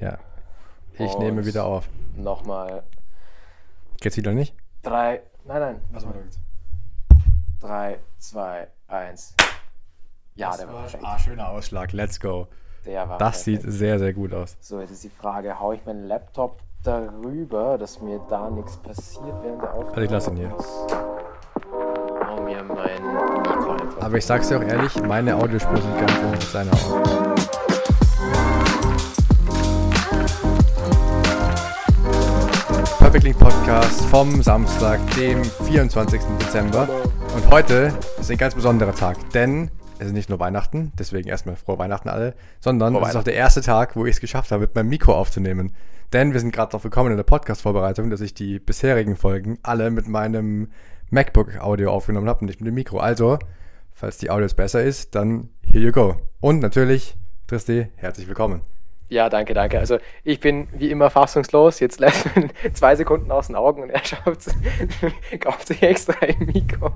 Ja. Ich Und nehme wieder auf. Nochmal Geht's wieder nicht? drei. Nein, nein. Was war das? Drei, zwei, eins. Ja, der war perfekt. Ah, schöner Ausschlag. Let's go. Der war Das perfekt. sieht sehr, sehr gut aus. So, jetzt ist die Frage, hau ich meinen Laptop darüber, dass mir da nichts passiert während der Aufnahme? Also ich lasse ihn hier. Hau mir mein Mikro einfach. Aber ich sag's dir auch ehrlich, meine Audiospur sieht ganz anders als deine aus. Perfect Link Podcast vom Samstag, dem 24. Dezember. Und heute ist ein ganz besonderer Tag, denn es ist nicht nur Weihnachten, deswegen erstmal frohe Weihnachten alle, sondern Frohe es ist auch der erste Tag, wo ich es geschafft habe, mit meinem Mikro aufzunehmen. Denn wir sind gerade darauf gekommen in der Podcast-Vorbereitung, dass ich die bisherigen Folgen alle mit meinem MacBook-Audio aufgenommen habe und nicht mit dem Mikro. Also, falls die Audios besser ist, dann here you go. Und natürlich, Tristi, herzlich willkommen. Ja, danke, danke. Also ich bin wie immer fassungslos. Jetzt lässt man zwei Sekunden aus den Augen und er schafft kauft sich extra ein Mikro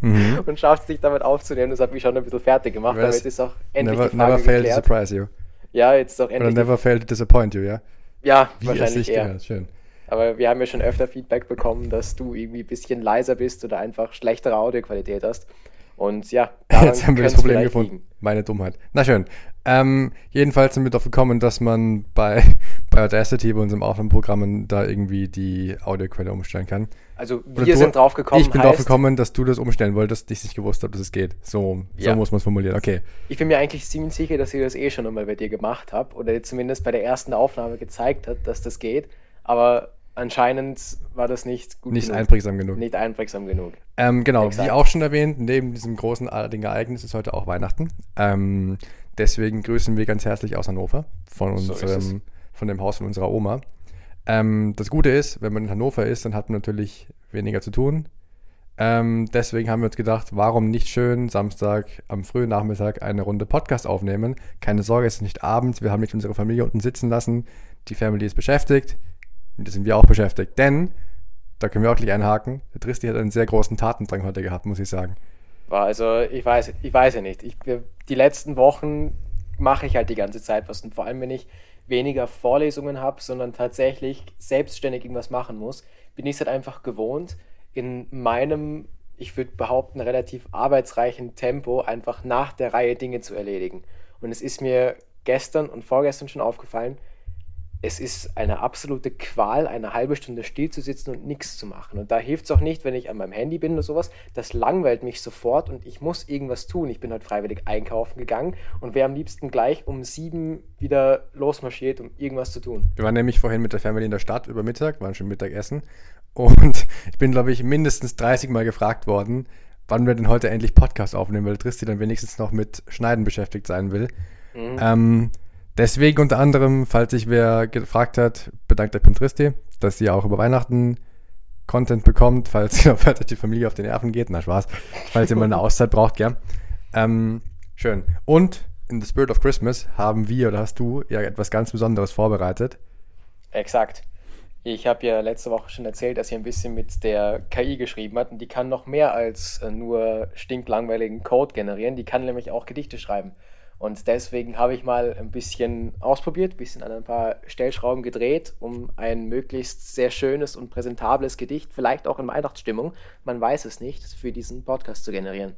Mhm. und schafft sich damit aufzunehmen. Das hat mich schon ein bisschen fertig gemacht, aber es jetzt ist auch endlich Never, die Frage never fail to surprise you. Ja, jetzt ist auch Oder endlich. never fail to disappoint you, ja? ja, Wie es wahrscheinlich eher. gehört. Schön. Aber wir haben ja schon öfter Feedback bekommen, dass du irgendwie ein bisschen leiser bist oder einfach schlechtere Audioqualität hast. Und ja, Jetzt haben wir das es Problem gefunden. liegen. Meine Dummheit. Na schön. Ähm, jedenfalls sind wir darauf gekommen, dass man bei, bei Audacity, bei unserem Aufnahmeprogramm, da irgendwie die Audioquelle umstellen kann. Also wir du- sind drauf gekommen. Ich bin drauf heißt, gekommen, dass du das umstellen wolltest, ich nicht gewusst habe, dass es geht. So, so Ja. muss man es formulieren. Okay. Ich bin mir eigentlich ziemlich sicher, dass ich das eh schon einmal bei dir gemacht habe oder zumindest bei der ersten Aufnahme gezeigt hat, dass das geht. Aber anscheinend war das nicht gut Nicht genug. einprägsam genug. Nicht einprägsam genug. Ähm, genau, Exakt. wie auch schon erwähnt, neben diesem großen artigen Ereignis ist heute auch Weihnachten. Ähm, deswegen grüßen wir ganz herzlich aus Hannover von So unserem, von dem Haus von unserer Oma. Ähm, das Gute ist, wenn man in Hannover ist, dann hat man natürlich weniger zu tun. Ähm, deswegen haben wir uns gedacht, warum nicht schön Samstag am frühen Nachmittag eine Runde Podcast aufnehmen. Keine Sorge, es ist nicht abends, wir haben nicht unsere Familie unten sitzen lassen. Die Family ist beschäftigt. Und da sind wir auch beschäftigt. Denn, da können wir auch gleich einhaken, der Tristi hat einen sehr großen Tatendrang heute gehabt, muss ich sagen. Also, ich weiß, ich weiß ja nicht. Ich, die letzten Wochen mache ich halt die ganze Zeit was. Und vor allem, wenn ich weniger Vorlesungen habe, sondern tatsächlich selbstständig irgendwas machen muss, bin ich es halt einfach gewohnt, in meinem, ich würde behaupten, relativ arbeitsreichen Tempo einfach nach der Reihe Dinge zu erledigen. Und es ist mir gestern und vorgestern schon aufgefallen, es ist eine absolute Qual, eine halbe Stunde still zu sitzen und nichts zu machen. Und da hilft es auch nicht, wenn ich an meinem Handy bin oder sowas. Das langweilt mich sofort und ich muss irgendwas tun. Ich bin heute freiwillig einkaufen gegangen und wäre am liebsten gleich um sieben wieder losmarschiert, um irgendwas zu tun. Wir waren nämlich vorhin mit der Family in der Stadt über Mittag, waren schon Mittagessen. Und ich bin, glaube ich, mindestens 30 Mal gefragt worden, wann wir denn heute endlich Podcast aufnehmen, weil Tristi dann wenigstens noch mit Schneiden beschäftigt sein will. Mhm. Ähm, deswegen unter anderem, falls sich wer gefragt hat, bedankt euch beim Tristi, dass sie auch über Weihnachten Content bekommt, falls, falls euch die Familie auf die Nerven geht. Na, Spaß. Falls ihr mal eine Auszeit braucht, gell? Ähm, schön. Und in the Spirit of Christmas haben wir oder hast du ja etwas ganz Besonderes vorbereitet. Exakt. Ich habe ja letzte Woche schon erzählt, dass ich ein bisschen mit der KI geschrieben hat und die kann noch mehr als äh, nur stinklangweiligen Code generieren. Die kann nämlich auch Gedichte schreiben. Und deswegen habe ich mal ein bisschen ausprobiert, ein bisschen an ein paar Stellschrauben gedreht, um ein möglichst sehr schönes und präsentables Gedicht, vielleicht auch in Weihnachtsstimmung, man weiß es nicht, für diesen Podcast zu generieren.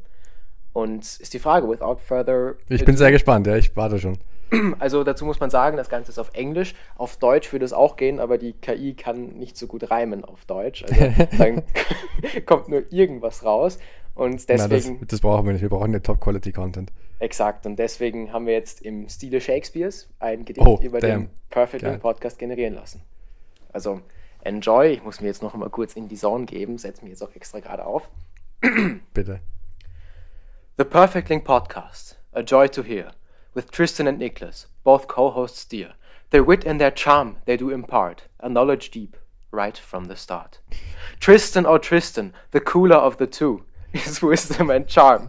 Und ist die Frage, without further Ich bin sehr gespannt, ja, ich warte schon. also dazu muss man sagen, das Ganze ist auf Englisch. Auf Deutsch würde es auch gehen, aber die KI kann nicht so gut reimen auf Deutsch. Also dann kommt nur irgendwas raus. Und deswegen, das, das brauchen wir nicht, wir brauchen ja Top-Quality-Content. exakt, und deswegen haben wir jetzt im Stile Shakespeares ein Gedicht Oh, über damn. den Perfect Geil. Link Podcast generieren lassen. Also enjoy. Ich muss mir jetzt noch mal kurz in die Zone geben, setze mich jetzt auch extra gerade auf. Bitte. The Perfect Link Podcast, a joy to hear, with Tristan and Nicholas, both co-hosts dear. Their wit and their charm they do impart, a knowledge deep, right from the start. Tristan, oh Tristan, the cooler of the two, his wisdom and charm,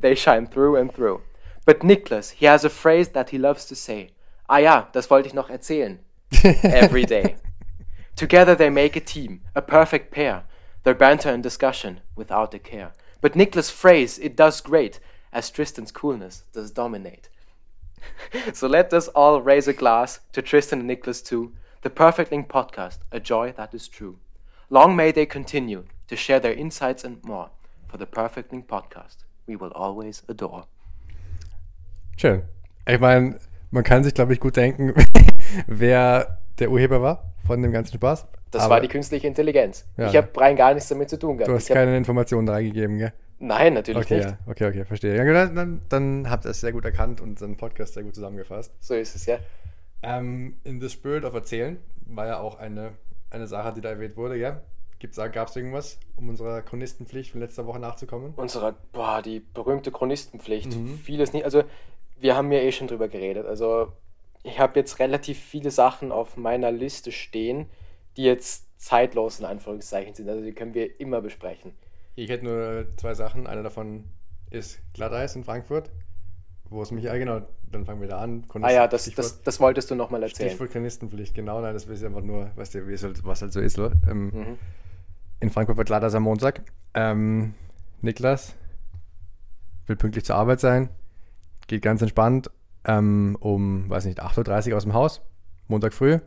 they shine through and through. But Nicholas, he has a phrase that he loves to say. Ah ja, das wollte ich noch erzählen. Every day. Together they make a team, a perfect pair. Their banter and discussion, without a care. But Nicholas' phrase, it does great, as Tristan's coolness does dominate. so let us all raise a glass to Tristan and Nicholas too, the Perfect Link podcast, a joy that is true. Long may they continue to share their insights and more for the Perfect Link podcast. We will always adore. Schön. Ich meine, man kann sich, glaube ich, gut denken, wer der Urheber war von dem ganzen Spaß. Das Aber war die künstliche Intelligenz. Ja. Ich habe rein gar nichts damit zu tun gehabt. Du hast Ich hab, keine Informationen reingegeben, gell? nein, natürlich Okay, nicht. ja. okay, okay, verstehe. Ja, dann, dann, dann habt ihr es sehr gut erkannt und unseren Podcast sehr gut zusammengefasst. So ist es, ja. Ähm, in the Spirit of Erzählen war ja auch eine, eine Sache, die da erwähnt wurde, gell? Gab es irgendwas, um unserer Chronistenpflicht von letzter Woche nachzukommen? Unserer, boah, die berühmte Chronistenpflicht. Mhm. Vieles nicht. Also, wir haben ja eh schon drüber geredet. Also, ich habe jetzt relativ viele Sachen auf meiner Liste stehen, die jetzt zeitlos in Anführungszeichen sind. Also, die können wir immer besprechen. Ich hätte nur zwei Sachen. Eine davon ist Glatteis in Frankfurt, wo es mich, ja genau, dann fangen wir da an. Ah ja, das, das, das wolltest du nochmal erzählen. Stichwort Chronistenpflicht, genau, nein, das ist einfach nur, weißt du, halt, was halt so ist. Ähm, Mhm. In Frankfurt wird Glatteis am Montag. Ähm, Niklas will pünktlich zur Arbeit sein, geht ganz entspannt ähm, um, weiß nicht, 8.30 Uhr aus dem Haus, Montag früh. Äh,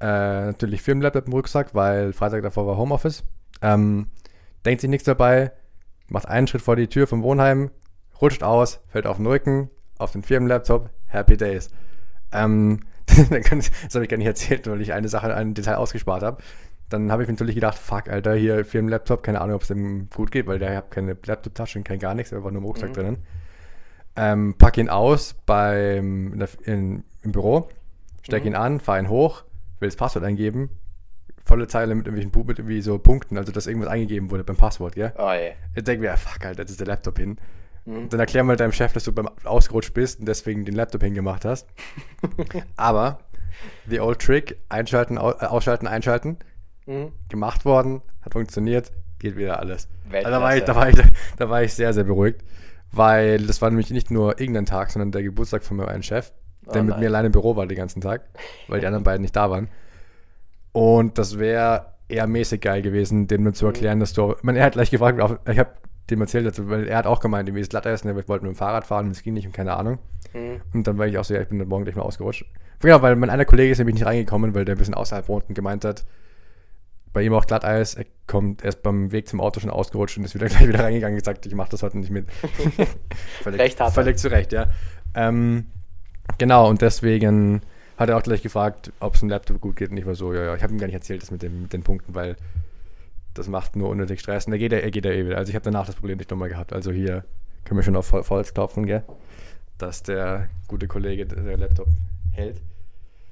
natürlich Firmenlaptop im Rucksack, weil Freitag davor war Homeoffice. Ähm, denkt sich nichts dabei, macht einen Schritt vor die Tür vom Wohnheim, rutscht aus, fällt auf den Rücken, auf den Firmenlaptop, Happy Days. Ähm, das habe ich gar nicht erzählt, weil ich eine Sache, ein Detail ausgespart habe. Dann habe ich mir natürlich gedacht, fuck, Alter, hier Firmenlaptop, keine Ahnung, ob es dem gut geht, weil der hat keine Laptop-Tasche und kein gar nichts, einfach nur im Rucksack Mhm. drinnen. Ähm, pack ihn aus beim, in in, im Büro, steck Mhm. ihn an, fahr ihn hoch, will das Passwort eingeben, volle Zeile mit irgendwelchen mit irgendwie so Punkten, also dass irgendwas eingegeben wurde beim Passwort, gell? Oh je. Ich denke mir, fuck, Alter, das ist der Laptop hin. Mhm. Dann erklär mal deinem Chef, dass du beim ausgerutscht bist und deswegen den Laptop hingemacht hast. Aber, the old trick, einschalten, äh, ausschalten, einschalten, Mhm. gemacht worden, hat funktioniert, geht wieder alles. Also da, war ich, da, war ich, da war ich sehr, sehr beruhigt, weil das war nämlich nicht nur irgendein Tag, sondern der Geburtstag von meinem einen Chef, der Oh mit nein. mir alleine im Büro war den ganzen Tag, weil die anderen beiden nicht da waren. Und das wäre eher mäßig geil gewesen, dem nur zu Mhm. erklären, dass du. Ich meine, er hat gleich gefragt, ich habe dem erzählt, dazu, weil er hat auch gemeint, wie es glatt ist, und er wollte mit dem Fahrrad fahren und es ging nicht und keine Ahnung. Mhm. Und dann war ich auch so, ja, ich bin dann morgen gleich mal ausgerutscht. Genau, weil mein einer Kollege ist nämlich nicht reingekommen, weil der ein bisschen außerhalb wohnt und gemeint hat, bei ihm auch Glatteis, er kommt erst beim Weg zum Auto schon ausgerutscht und ist wieder gleich wieder reingegangen und gesagt, ich mache das heute nicht mit. völlig, Recht hat er. Völlig zu Recht, ja. Ähm, genau, und deswegen hat er auch gleich gefragt, ob es ein Laptop gut geht und ich war so, ja, ja, ich habe ihm gar nicht erzählt, das mit, dem, mit den Punkten, weil das macht nur unnötig Stress und er geht, ja- er geht ja eh wieder. Also ich habe danach das Problem nicht nochmal gehabt. Also hier können wir schon auf Hol- Holz klopfen, gell? Dass der gute Kollege der Laptop hält.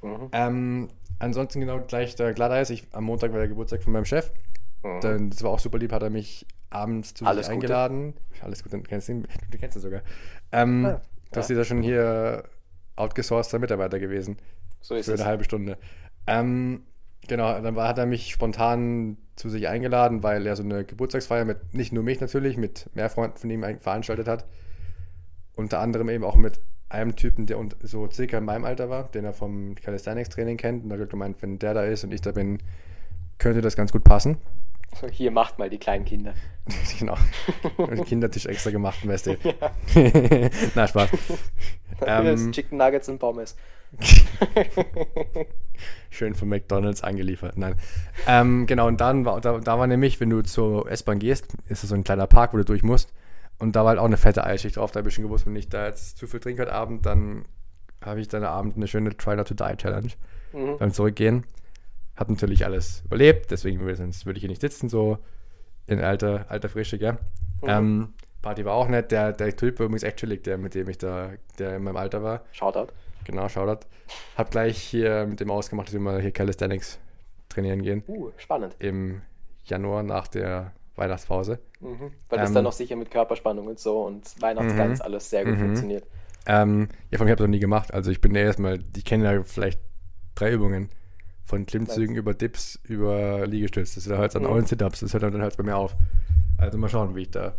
Mhm. Ähm, ansonsten genau gleich der Glatteis. Ich, am Montag war der Geburtstag von meinem Chef. Mhm. Dann, das war auch super lieb, hat er mich abends zu Alles sich Gute. eingeladen. Alles gut, dann kennst du ihn. Du kennst ihn sogar. Ähm, Ah, ja. ist ja schon hier outgesourceter Mitarbeiter gewesen. So ist für es. eine halbe Stunde. Ähm, genau, dann war, hat er mich spontan zu sich eingeladen, weil er so eine Geburtstagsfeier mit, nicht nur mich natürlich, mit mehr Freunden von ihm veranstaltet hat. Unter anderem eben auch mit einem Typen, der so circa in meinem Alter war, den er vom Calisthenics-Training kennt. Und er hat gemeint, wenn der da ist und ich da bin, könnte das ganz gut passen. Hier macht mal die kleinen Kinder. genau. Und Kindertisch extra gemacht, weißt du. Ja. Na, Spaß. Das ähm, Chicken Nuggets und Pommes. Schön von McDonalds angeliefert. Nein. Ähm, genau, und dann war, da, da war nämlich, wenn du zur S-Bahn gehst, ist es so ein kleiner Park, wo du durch musst. Und da war halt auch eine fette Eilschicht drauf. Da habe ich schon gewusst, wenn ich da jetzt zu viel trinke heute Abend, dann habe ich dann Abend eine schöne Try Not to Die Challenge Mhm. beim Zurückgehen. Hat natürlich alles überlebt, deswegen würde, ich hier nicht sitzen, so in alter, alter Frische, gell? Mhm. Ähm, Party war auch nett. Der, der Typ war übrigens echt chillig, der, mit dem ich da, der in meinem Alter war. Shoutout. Genau, Shoutout. Hab gleich hier mit dem ausgemacht, dass wir mal hier Calisthenics trainieren gehen. Uh, spannend. Im Januar nach der Weihnachtspause. Mhm. Weil das Ähm, dann noch sicher mit Körperspannung und so und Weihnachtsgans Mhm. alles sehr gut Mhm. funktioniert. Ähm, ja, von mir habe ich noch nie gemacht. Also ich bin ja erstmal, ich kenne ja vielleicht drei Übungen. Von Klimmzügen über Dips, über Liegestütz. Das ist halt dann Mhm. auch in Sit-Ups. Das hört dann halt bei mir auf. Also mal schauen, wie ich da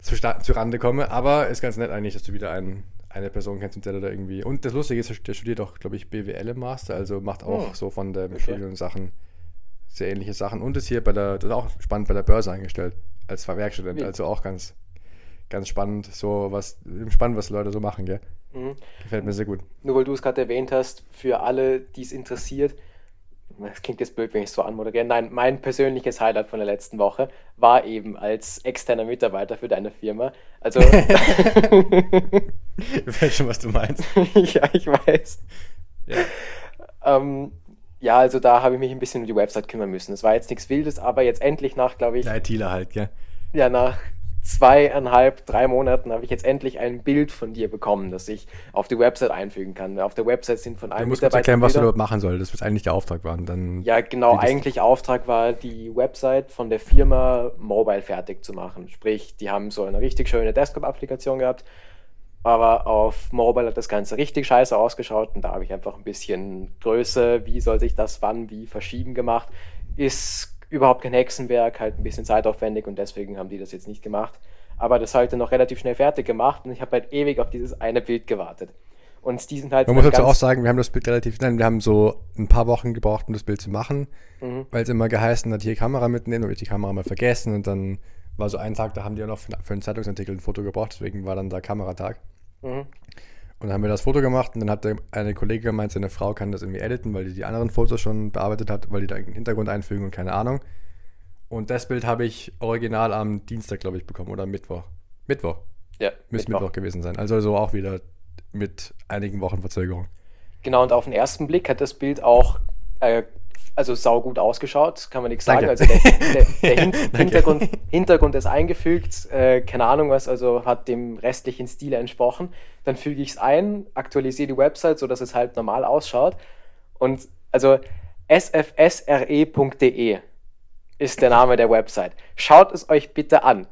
zu, zu Rande komme. Aber ist ganz nett eigentlich, dass du wieder einen, eine Person kennst, mit der du da irgendwie. Und das Lustige ist, der studiert auch, glaube ich, BWL im Master. Also macht auch Mhm. so von der Okay. Studium Sachen, sehr ähnliche Sachen. Und ist hier bei der, das ist auch spannend, bei der Börse angestellt. Als Werkstudent. Also auch ganz, ganz spannend, so was, spannend, was Leute so machen, gell? Mhm. Gefällt mir sehr gut. Nur weil du es gerade erwähnt hast, für alle, die es interessiert, das klingt jetzt blöd, wenn ich es so anmoderiere. Nein, mein persönliches Highlight von der letzten Woche war eben als externer Mitarbeiter für deine Firma. Also. ich weiß schon, was du meinst. ja, ich weiß. Ja. Ähm, ja, also da habe ich mich ein bisschen um die Website kümmern müssen. Es war jetzt nichts Wildes, aber jetzt endlich nach, glaube ich. Der ITler halt, gell? Ja, nach zweieinhalb, drei Monaten habe ich jetzt endlich ein Bild von dir bekommen, das ich auf die Website einfügen kann. Auf der Website sind von einem Du musst kurz erklären, was du dort machen solltest, was eigentlich der Auftrag war. dann ja, genau, eigentlich Auftrag war, die Website von der Firma mobile fertig zu machen. Sprich, die haben so eine richtig schöne Desktop-Applikation gehabt, aber auf Mobile hat das Ganze richtig scheiße ausgeschaut und da habe ich einfach ein bisschen Größe, wie soll sich das wann wie verschieben gemacht. Ist überhaupt kein Hexenwerk, halt ein bisschen zeitaufwendig und deswegen haben die das jetzt nicht gemacht. Aber das heute noch relativ schnell fertig gemacht und ich habe halt ewig auf dieses eine Bild gewartet. Und die sind halt. Man muss dazu auch sagen, wir haben das Bild relativ, nein, wir haben so ein paar Wochen gebraucht, um das Bild zu machen, mhm. weil es immer geheißen hat, hier Kamera mitnehmen, und ich die Kamera mal vergessen und dann war so ein Tag, da haben die auch noch für, einen Zeitungsartikel ein Foto gebraucht, deswegen war dann da Kameratag. Mhm. Und dann haben wir das Foto gemacht und dann hat eine Kollegin gemeint, seine Frau kann das irgendwie editen, weil die die anderen Fotos schon bearbeitet hat, weil die da einen Hintergrund einfügen und keine Ahnung. Und das Bild habe ich original am Dienstag, glaube ich, bekommen oder Mittwoch. Mittwoch. Ja. Müsste Mittwoch. Mittwoch gewesen sein. Also so auch wieder mit einigen Wochen Verzögerung. Genau, und auf den ersten Blick hat das Bild auch äh, also saugut ausgeschaut, kann man nichts sagen. Also der, der, der Hin Hintergrund, Hintergrund ist eingefügt, äh, keine Ahnung was, also hat dem restlichen Stil entsprochen. Dann füge ich es ein, aktualisiere die Website, sodass es halt normal ausschaut. Und also sfsre.de ist der Name der Website. Schaut es euch bitte an.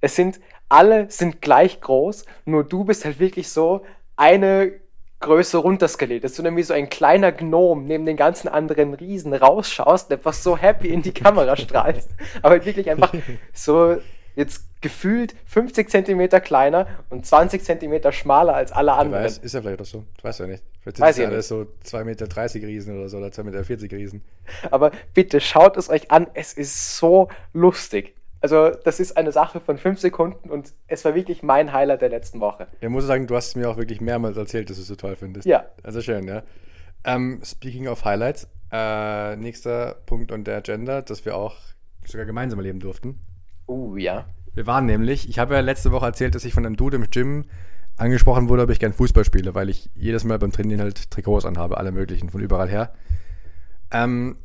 Es sind alle sind gleich groß, nur du bist halt wirklich so eine Größe runterskaliert, dass du nämlich so ein kleiner Gnom neben den ganzen anderen Riesen rausschaust und einfach so happy in die Kamera strahlst. Aber wirklich einfach so jetzt gefühlt 50 Zentimeter kleiner und 20 Zentimeter schmaler als alle anderen. Weiß, ist ja vielleicht auch so. Du weißt ja nicht. Vielleicht sind Weiß ja alles so 2,30 Meter Riesen oder so oder 2,40 Meter Riesen. Aber bitte schaut es euch an. Es ist so lustig. Also, das ist eine Sache von fünf Sekunden und es war wirklich mein Highlight der letzten Woche. Ja, muss sagen, du hast es mir auch wirklich mehrmals erzählt, dass du es so toll findest. Ja. Also schön, ja. Ähm, speaking of Highlights, äh, nächster Punkt on der Agenda, dass wir auch sogar gemeinsam erleben durften. Uh, ja. Wir waren nämlich, ich habe ja letzte Woche erzählt, dass ich von einem Dude im Gym angesprochen wurde, ob ich gern Fußball spiele, weil ich jedes Mal beim Trainieren halt Trikots anhabe, alle möglichen, von überall her. Ähm,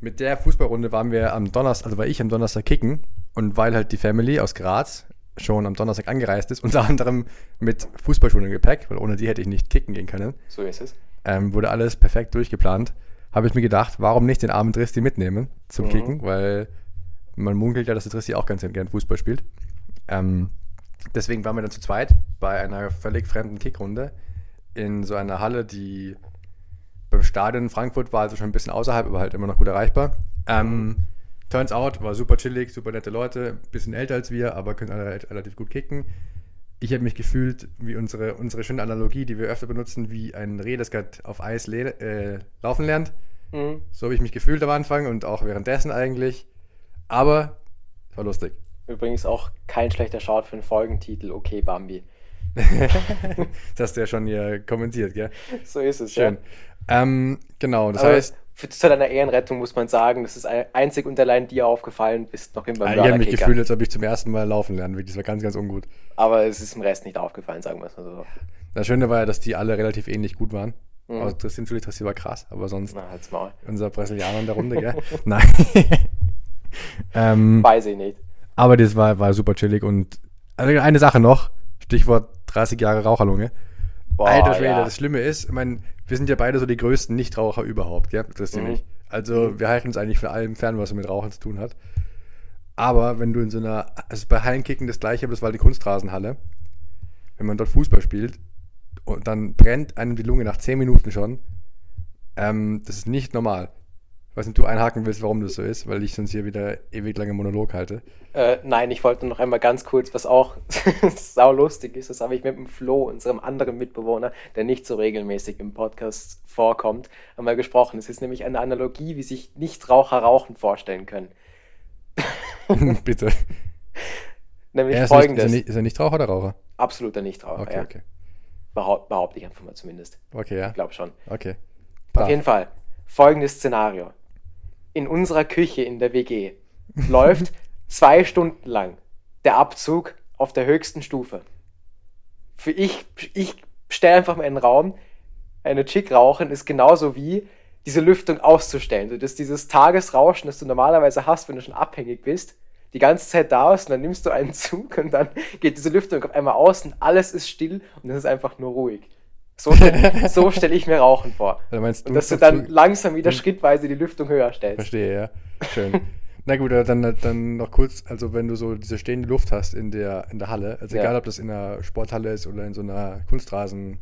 mit der Fußballrunde waren wir am Donnerstag, also war ich am Donnerstag kicken und weil halt die Family aus Graz schon am Donnerstag angereist ist, unter anderem mit Fußballschuhen im Gepäck, weil ohne die hätte ich nicht kicken gehen können. So ist es. Ähm, wurde alles perfekt durchgeplant. Habe ich mir gedacht, warum nicht den armen Dristi mitnehmen zum mhm. Kicken, weil man munkelt ja, dass der Dristi auch ganz gern Fußball spielt. Ähm, deswegen waren wir dann zu zweit bei einer völlig fremden Kickrunde in so einer Halle, die beim Stadion in Frankfurt war, also schon ein bisschen außerhalb, aber halt immer noch gut erreichbar. Ähm, mhm. Turns out, war super chillig, super nette Leute, bisschen älter als wir, aber können alle relativ gut kicken. Ich habe mich gefühlt, wie unsere, unsere schöne Analogie, die wir öfter benutzen, wie ein Reh, das gerade auf Eis äh, laufen lernt. Mhm. So habe ich mich gefühlt am Anfang und auch währenddessen eigentlich. Aber es war lustig. Übrigens auch kein schlechter Shout für einen Folgentitel, okay, Bambi. das hast du ja schon hier kommentiert, gell? So ist es, Schön. Ja. Ähm, genau, das Aber heißt zu deiner Ehrenrettung muss man sagen, das ist einzig und allein dir aufgefallen, bist noch immer beim Ich habe mich gefühlt, als ob ich zum ersten Mal laufen lernen will. Das war ganz, ganz ungut. Aber es ist dem Rest nicht aufgefallen, sagen wir es mal so. Das Schöne war ja, dass die alle relativ ähnlich gut waren. Mhm. Also Tristan Julie Tristan war krass, aber sonst Na, halt's Maul. unser Brasilianer in der Runde, gell? Nein. ähm, Weiß ich nicht. Aber das war, war super chillig und also eine Sache noch, Stichwort 30 Jahre Raucherlunge. Boah, Alter Schwede, ja. das Schlimme ist, ich meine, wir sind ja beide so die größten Nichtraucher überhaupt, gell? Christi mhm. Also mhm. wir halten uns eigentlich für allem fern, was mit Rauchen zu tun hat. Aber wenn du in so einer, also bei Hallenkicken das gleiche, aber das war die Kunstrasenhalle, wenn man dort Fußball spielt und dann brennt einem die Lunge nach 10 Minuten schon, ähm, das ist nicht normal. Ich weiß nicht, du einhaken willst, warum das so ist, weil ich sonst hier wieder ewig lange Monolog halte. Äh, nein, ich wollte noch einmal ganz kurz, was auch sau lustig ist, das habe ich mit dem Flo, unserem anderen Mitbewohner, der nicht so regelmäßig im Podcast vorkommt, einmal gesprochen. Es ist nämlich eine Analogie, wie sich Nichtraucher Rauchen vorstellen können. Bitte. Nämlich Er ist, folgendes. ist, er nicht, ist er nicht Raucher oder Raucher? Absoluter Nichtraucher, Okay, ja. okay. Behaupt, behaupte ich einfach mal zumindest. Okay, ja. Ich glaube schon. Okay. Auf Brav. jeden Fall. Folgendes Szenario. In unserer Küche in der WG läuft zwei Stunden lang der Abzug auf der höchsten Stufe. Für ich, ich stelle einfach mal in den Raum, eine Chick rauchen ist genauso wie diese Lüftung auszustellen. So, dass dieses Tagesrauschen, das du normalerweise hast, wenn du schon abhängig bist, die ganze Zeit da ist und dann nimmst du einen Zug und dann geht diese Lüftung auf einmal aus und alles ist still und es ist einfach nur ruhig. So, so stelle ich mir Rauchen vor. Also meinst Und dass du dann zu- langsam wieder schrittweise die Lüftung höher stellst. Verstehe, ja. Schön. Na gut, dann, dann noch kurz, also wenn du so diese stehende Luft hast in der, in der Halle, also Ja. egal ob das in einer Sporthalle ist oder in so einer Kunstrasen,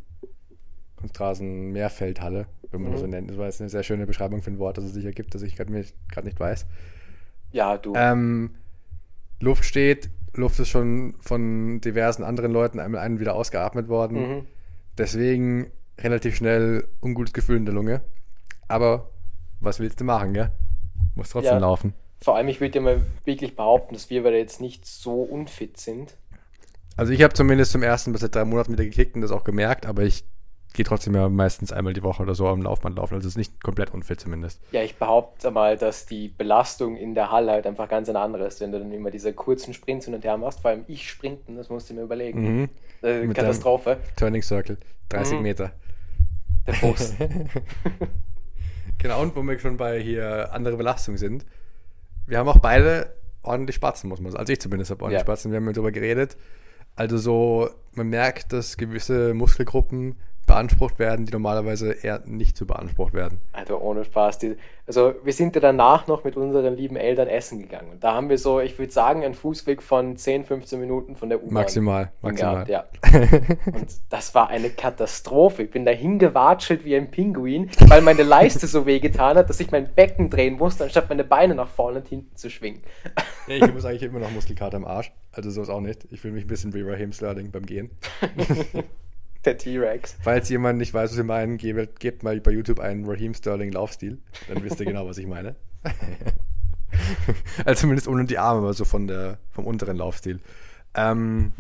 Kunstrasen-Mehrfeldhalle, wenn man das so Mhm. nennt. Das war jetzt eine sehr schöne Beschreibung für ein Wort, das es sicher gibt, das ich gerade nicht weiß. Ja, du. Ähm, Luft steht, Luft ist schon von diversen anderen Leuten einmal ein- und wieder ausgeatmet worden. Mhm. Deswegen relativ schnell ungutes Gefühl in der Lunge. Aber was willst du machen, gell? Muss trotzdem Ja. laufen. Vor allem, ich würde ja mal wirklich behaupten, dass wir beide jetzt nicht so unfit sind. Also ich habe zumindest zum ersten bis seit drei Monaten wieder gekickt und das auch gemerkt, aber ich gehe trotzdem ja meistens einmal die Woche oder so am Laufband laufen, also es ist nicht komplett unfit zumindest. Ja, ich behaupte mal, dass die Belastung in der Halle halt einfach ganz eine andere ist, wenn du dann immer diese kurzen Sprints hin und her machst. Vor allem ich sprinten, das musst du mir überlegen. Mhm. Äh, Katastrophe. Turning Circle, 30 Mhm. Meter. Der Bus. Genau, und wo wir schon bei hier andere Belastung sind, wir haben auch beide ordentlich Spatzen, muss man sagen. Also ich zumindest habe ordentlich Ja. Spatzen, wir haben darüber geredet. Also so, man merkt, dass gewisse Muskelgruppen beansprucht werden, die normalerweise eher nicht so beansprucht werden. Also ohne Spaß. Die, also wir sind ja danach noch mit unseren lieben Eltern essen gegangen. Und da haben wir so, ich würde sagen, einen Fußweg von 10, 15 Minuten von der U-Bahn. Maximal, maximal. gehabt, ja. Und das war eine Katastrophe. Ich bin da hingewatschelt wie ein Pinguin, weil meine Leiste so weh getan hat, dass ich mein Becken drehen musste, anstatt meine Beine nach vorne und hinten zu schwingen. Ich muss eigentlich immer noch Muskelkater am Arsch. Also so ist auch nicht. Ich fühle mich ein bisschen wie Raheem Sterling beim Gehen. Der T-Rex. Falls jemand nicht weiß, was wir meinen, gebt, gebt mal bei YouTube einen Raheem Sterling Laufstil. Dann wisst ihr genau, was ich meine. also zumindest ohne die Arme, aber so von der, vom unteren Laufstil. Ähm,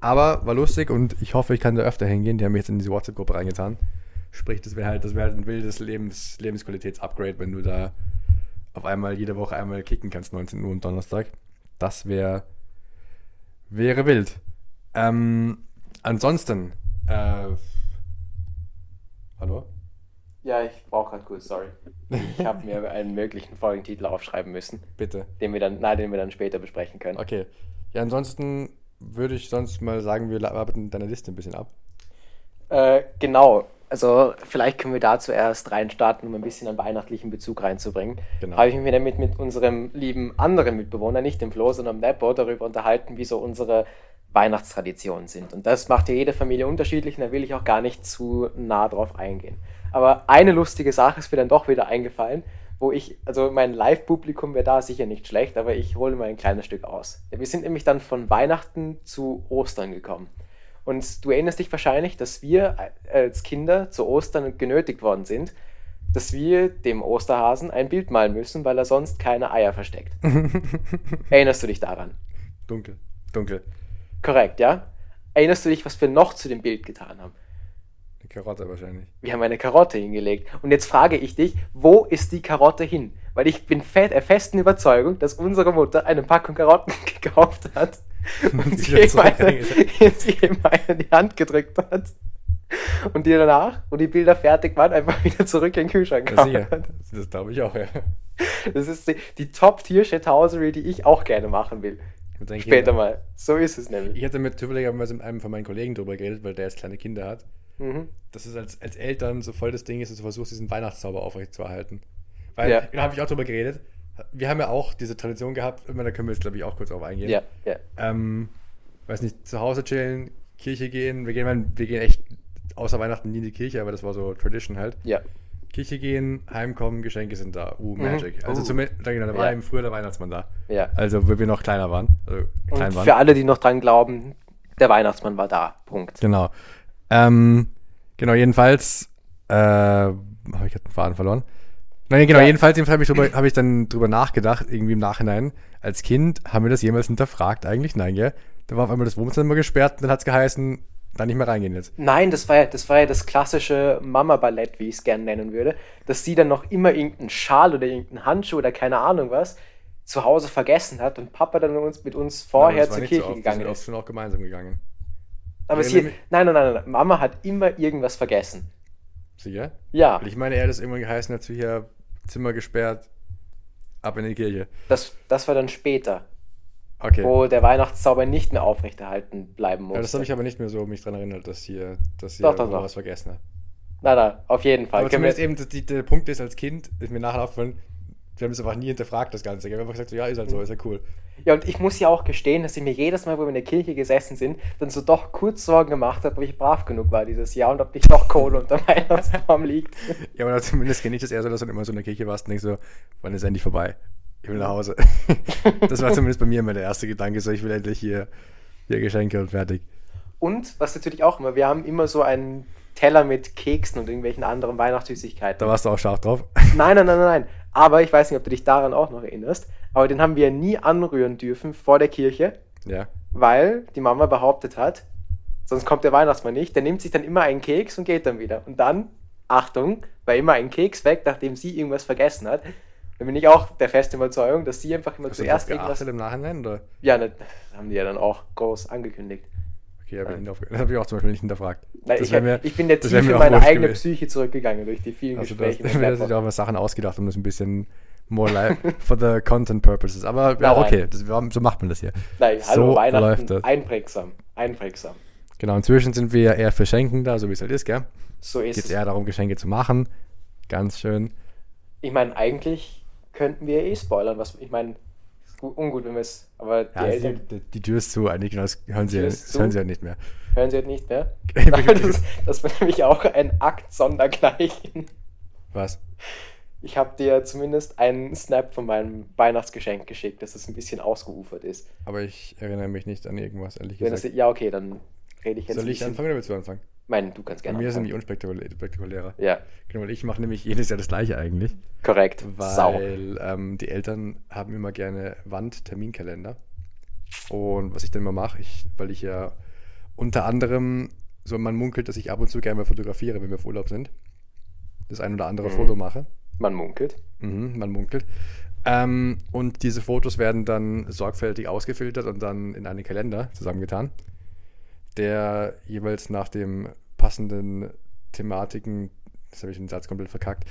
aber war lustig und ich hoffe, ich kann da öfter hingehen. Die haben mich jetzt in diese WhatsApp-Gruppe reingetan. Sprich, das wäre halt, wäre halt ein wildes Lebens, Lebensqualitäts-Upgrade, wenn du da auf einmal jede Woche einmal kicken kannst, 19 Uhr am Donnerstag. Das wäre wäre wild. Ähm, ansonsten, äh, hallo? Ja, ich brauche gerade kurz, sorry. Ich habe mir einen möglichen Folgentitel aufschreiben müssen, Bitte. den wir dann, nein, den wir dann später besprechen können. Okay. Ja, ansonsten würde ich sonst mal sagen, wir arbeiten deine Liste ein bisschen ab. Äh, genau. Also vielleicht können wir da zuerst reinstarten, um ein bisschen einen weihnachtlichen Bezug reinzubringen. Genau. Habe ich mich damit mit unserem lieben anderen Mitbewohner, nicht dem Flo, sondern dem Nepo, darüber unterhalten, wie so unsere Weihnachtstraditionen sind. Und das macht ja jede Familie unterschiedlich und da will ich auch gar nicht zu nah drauf eingehen. Aber eine lustige Sache ist mir dann doch wieder eingefallen, wo ich, also mein Live-Publikum wäre da sicher nicht schlecht, aber ich hole mal ein kleines Stück aus. Wir sind nämlich dann von Weihnachten zu Ostern gekommen. Und du erinnerst dich wahrscheinlich, dass wir als Kinder zu Ostern genötigt worden sind, dass wir dem Osterhasen ein Bild malen müssen, weil er sonst keine Eier versteckt. Erinnerst du dich daran? Dunkel. Dunkel. Korrekt, ja? Erinnerst du dich, was wir noch zu dem Bild getan haben? Eine Karotte wahrscheinlich. Wir haben eine Karotte hingelegt. Und jetzt frage ich dich, wo ist die Karotte hin? Weil ich bin fest, der festen Überzeugung, dass unsere Mutter eine Packung Karotten gekauft hat und sie wieder ihm eine, sie eine in die Hand gedrückt hat. Und die danach, wo die Bilder fertig waren, einfach wieder zurück in den Kühlschrank Ja, hat. Das, das glaube ich auch, ja. Das ist die, die Top-Tier-Shithousery, die ich auch gerne machen will. Später mal. So ist es nämlich. Ich hatte mit zufälligerweise mit einem von meinen Kollegen drüber geredet, weil der jetzt kleine Kinder hat. Mhm. dass es als, als Eltern so voll das Ding ist, dass du versuchst, diesen Weihnachtszauber aufrechtzuerhalten. Weil, Ja. da habe ich auch drüber geredet. Wir haben ja auch diese Tradition gehabt, immer, da können wir jetzt, glaube ich, auch kurz drauf eingehen. Ja, ja. Ähm, weiß nicht, zu Hause chillen, Kirche gehen. Wir gehen, wir gehen echt außer Weihnachten nie in die Kirche, aber das war so Tradition halt. Ja. Kirche gehen, heimkommen, Geschenke sind da. Uh, Magic. Also Uh. zumindest, da, genau, da war Ja. eben früher der Weihnachtsmann da. Ja. Also, wo wir noch kleiner waren. Also, klein Und waren. für alle, die noch dran glauben, der Weihnachtsmann war da. Punkt. Genau. Ähm, genau, jedenfalls äh, habe ich gerade den Faden verloren. Nein, genau, Ja. jedenfalls, jedenfalls habe ich, hab ich dann drüber nachgedacht, irgendwie im Nachhinein. Als Kind haben wir das jemals hinterfragt? Eigentlich nein, gell? Da war auf einmal das Wohnzimmer gesperrt und dann hat es geheißen, da nicht mehr reingehen jetzt. Nein, das war ja das, war ja das klassische Mama-Ballett, wie ich es gerne nennen würde, dass sie dann noch immer irgendeinen Schal oder irgendeinen Handschuh oder keine Ahnung was zu Hause vergessen hat und Papa dann uns, mit uns vorher war zur Kirche so oft, gegangen ist. schon auch gemeinsam gegangen. Aber erinnere nein, nein, nein, nein, Mama hat immer irgendwas vergessen. Sicher? Ja, Weil ich meine, er hat es irgendwann geheißen, hat sie hier Zimmer gesperrt, ab in die Kirche. das, das war dann später, Okay. wo der Weihnachtszauber nicht mehr aufrechterhalten bleiben ja, musste. das habe ich aber nicht mehr so mich dran erinnert, dass hier, dass hier Doch, doch, doch. was vergessen hat. Nein, nein, auf jeden Fall. Aber zumindest eben, die, der Punkt ist, als Kind ist mir nachher aufgefallen, wir haben es einfach nie hinterfragt, das Ganze. Wir haben einfach gesagt, so, ja, ist halt so, ist ja cool. Ja, und ich muss ja auch gestehen, dass ich mir jedes Mal, wo wir in der Kirche gesessen sind, dann so doch kurz Sorgen gemacht habe, ob ich brav genug war dieses Jahr und ob nicht doch Kohle unter Weihnachtsbaum liegt. Ja, aber zumindest kenne ich das eher so, dass du immer so in der Kirche warst und denkst so, wann ist endlich vorbei? Ich will nach Hause. das war zumindest bei mir immer der erste Gedanke, so, ich will endlich hier, hier Geschenke und fertig. Und was natürlich auch immer, wir haben immer so einen Teller mit Keksen und irgendwelchen anderen Weihnachtssüßigkeiten. Da warst du auch scharf drauf. Nein, nein, nein, nein, nein. Aber ich weiß nicht, ob du dich daran auch noch erinnerst, aber den haben wir nie anrühren dürfen vor der Kirche, Ja. weil die Mama behauptet hat, sonst kommt der Weihnachtsmann nicht. Der nimmt sich dann immer einen Keks und geht dann wieder. Und dann, Achtung, war immer ein Keks weg, nachdem sie irgendwas vergessen hat. Da bin ich auch der festen Überzeugung, dass sie einfach immer Hast du zuerst das irgendwas. geachtet im Nachhinein? Oder? Ja, ne, das haben die ja dann auch groß angekündigt. Okay, hab ich das habe ich auch zum Beispiel nicht hinterfragt. Nein, Das ich, mir- ich bin jetzt das tief in meine eigene gewesen. Psyche zurückgegangen durch die vielen Also Gespräche. hast dir Laptop. auch mal Sachen ausgedacht, um das ein bisschen more live for the content purposes. Aber ja, Nein, okay, das, so macht man das hier. Nein, hallo, So Weihnachten, läuft das. einprägsam, einprägsam. Genau, inzwischen sind wir ja eher für Schenken da, so wie es halt ist, gell? So ist Geht es. eher darum, Geschenke zu machen. Ganz schön. Ich meine, eigentlich könnten wir eh spoilern, was ich meine, ungut, wenn wir es, aber die Ja, Eltern die, die Tür ist zu, eigentlich, genau, das hören sie, ja- das zu. hören sie ja nicht mehr. hören sie halt nicht mehr. Das, das war nämlich auch ein Akt sondergleichen. Was? Ich habe dir zumindest einen Snap von meinem Weihnachtsgeschenk geschickt, dass es ein bisschen ausgeufert ist. Aber ich erinnere mich nicht an irgendwas, ehrlich Wenn es, gesagt. ja, okay, dann rede ich jetzt Soll ich anfangen oder willst du anfangen? Mein, du kannst Bei gerne mir ist es nämlich anfangen. unspektakulärer. Ja, Genau, weil ich mache nämlich jedes Jahr das gleiche eigentlich. korrekt. Weil ähm, die Eltern haben immer gerne Wandterminkalender. Und was ich dann immer mache, ich, weil ich ja unter anderem, so man munkelt, dass ich ab und zu gerne mal fotografiere, wenn wir auf Urlaub sind. Das ein oder andere Mhm. Foto mache. Man munkelt. Mhm, man munkelt. Ähm, und diese Fotos werden dann sorgfältig ausgefiltert und dann in einen Kalender zusammengetan, der jeweils nach dem passenden Thematiken, das habe ich den Satz komplett verkackt,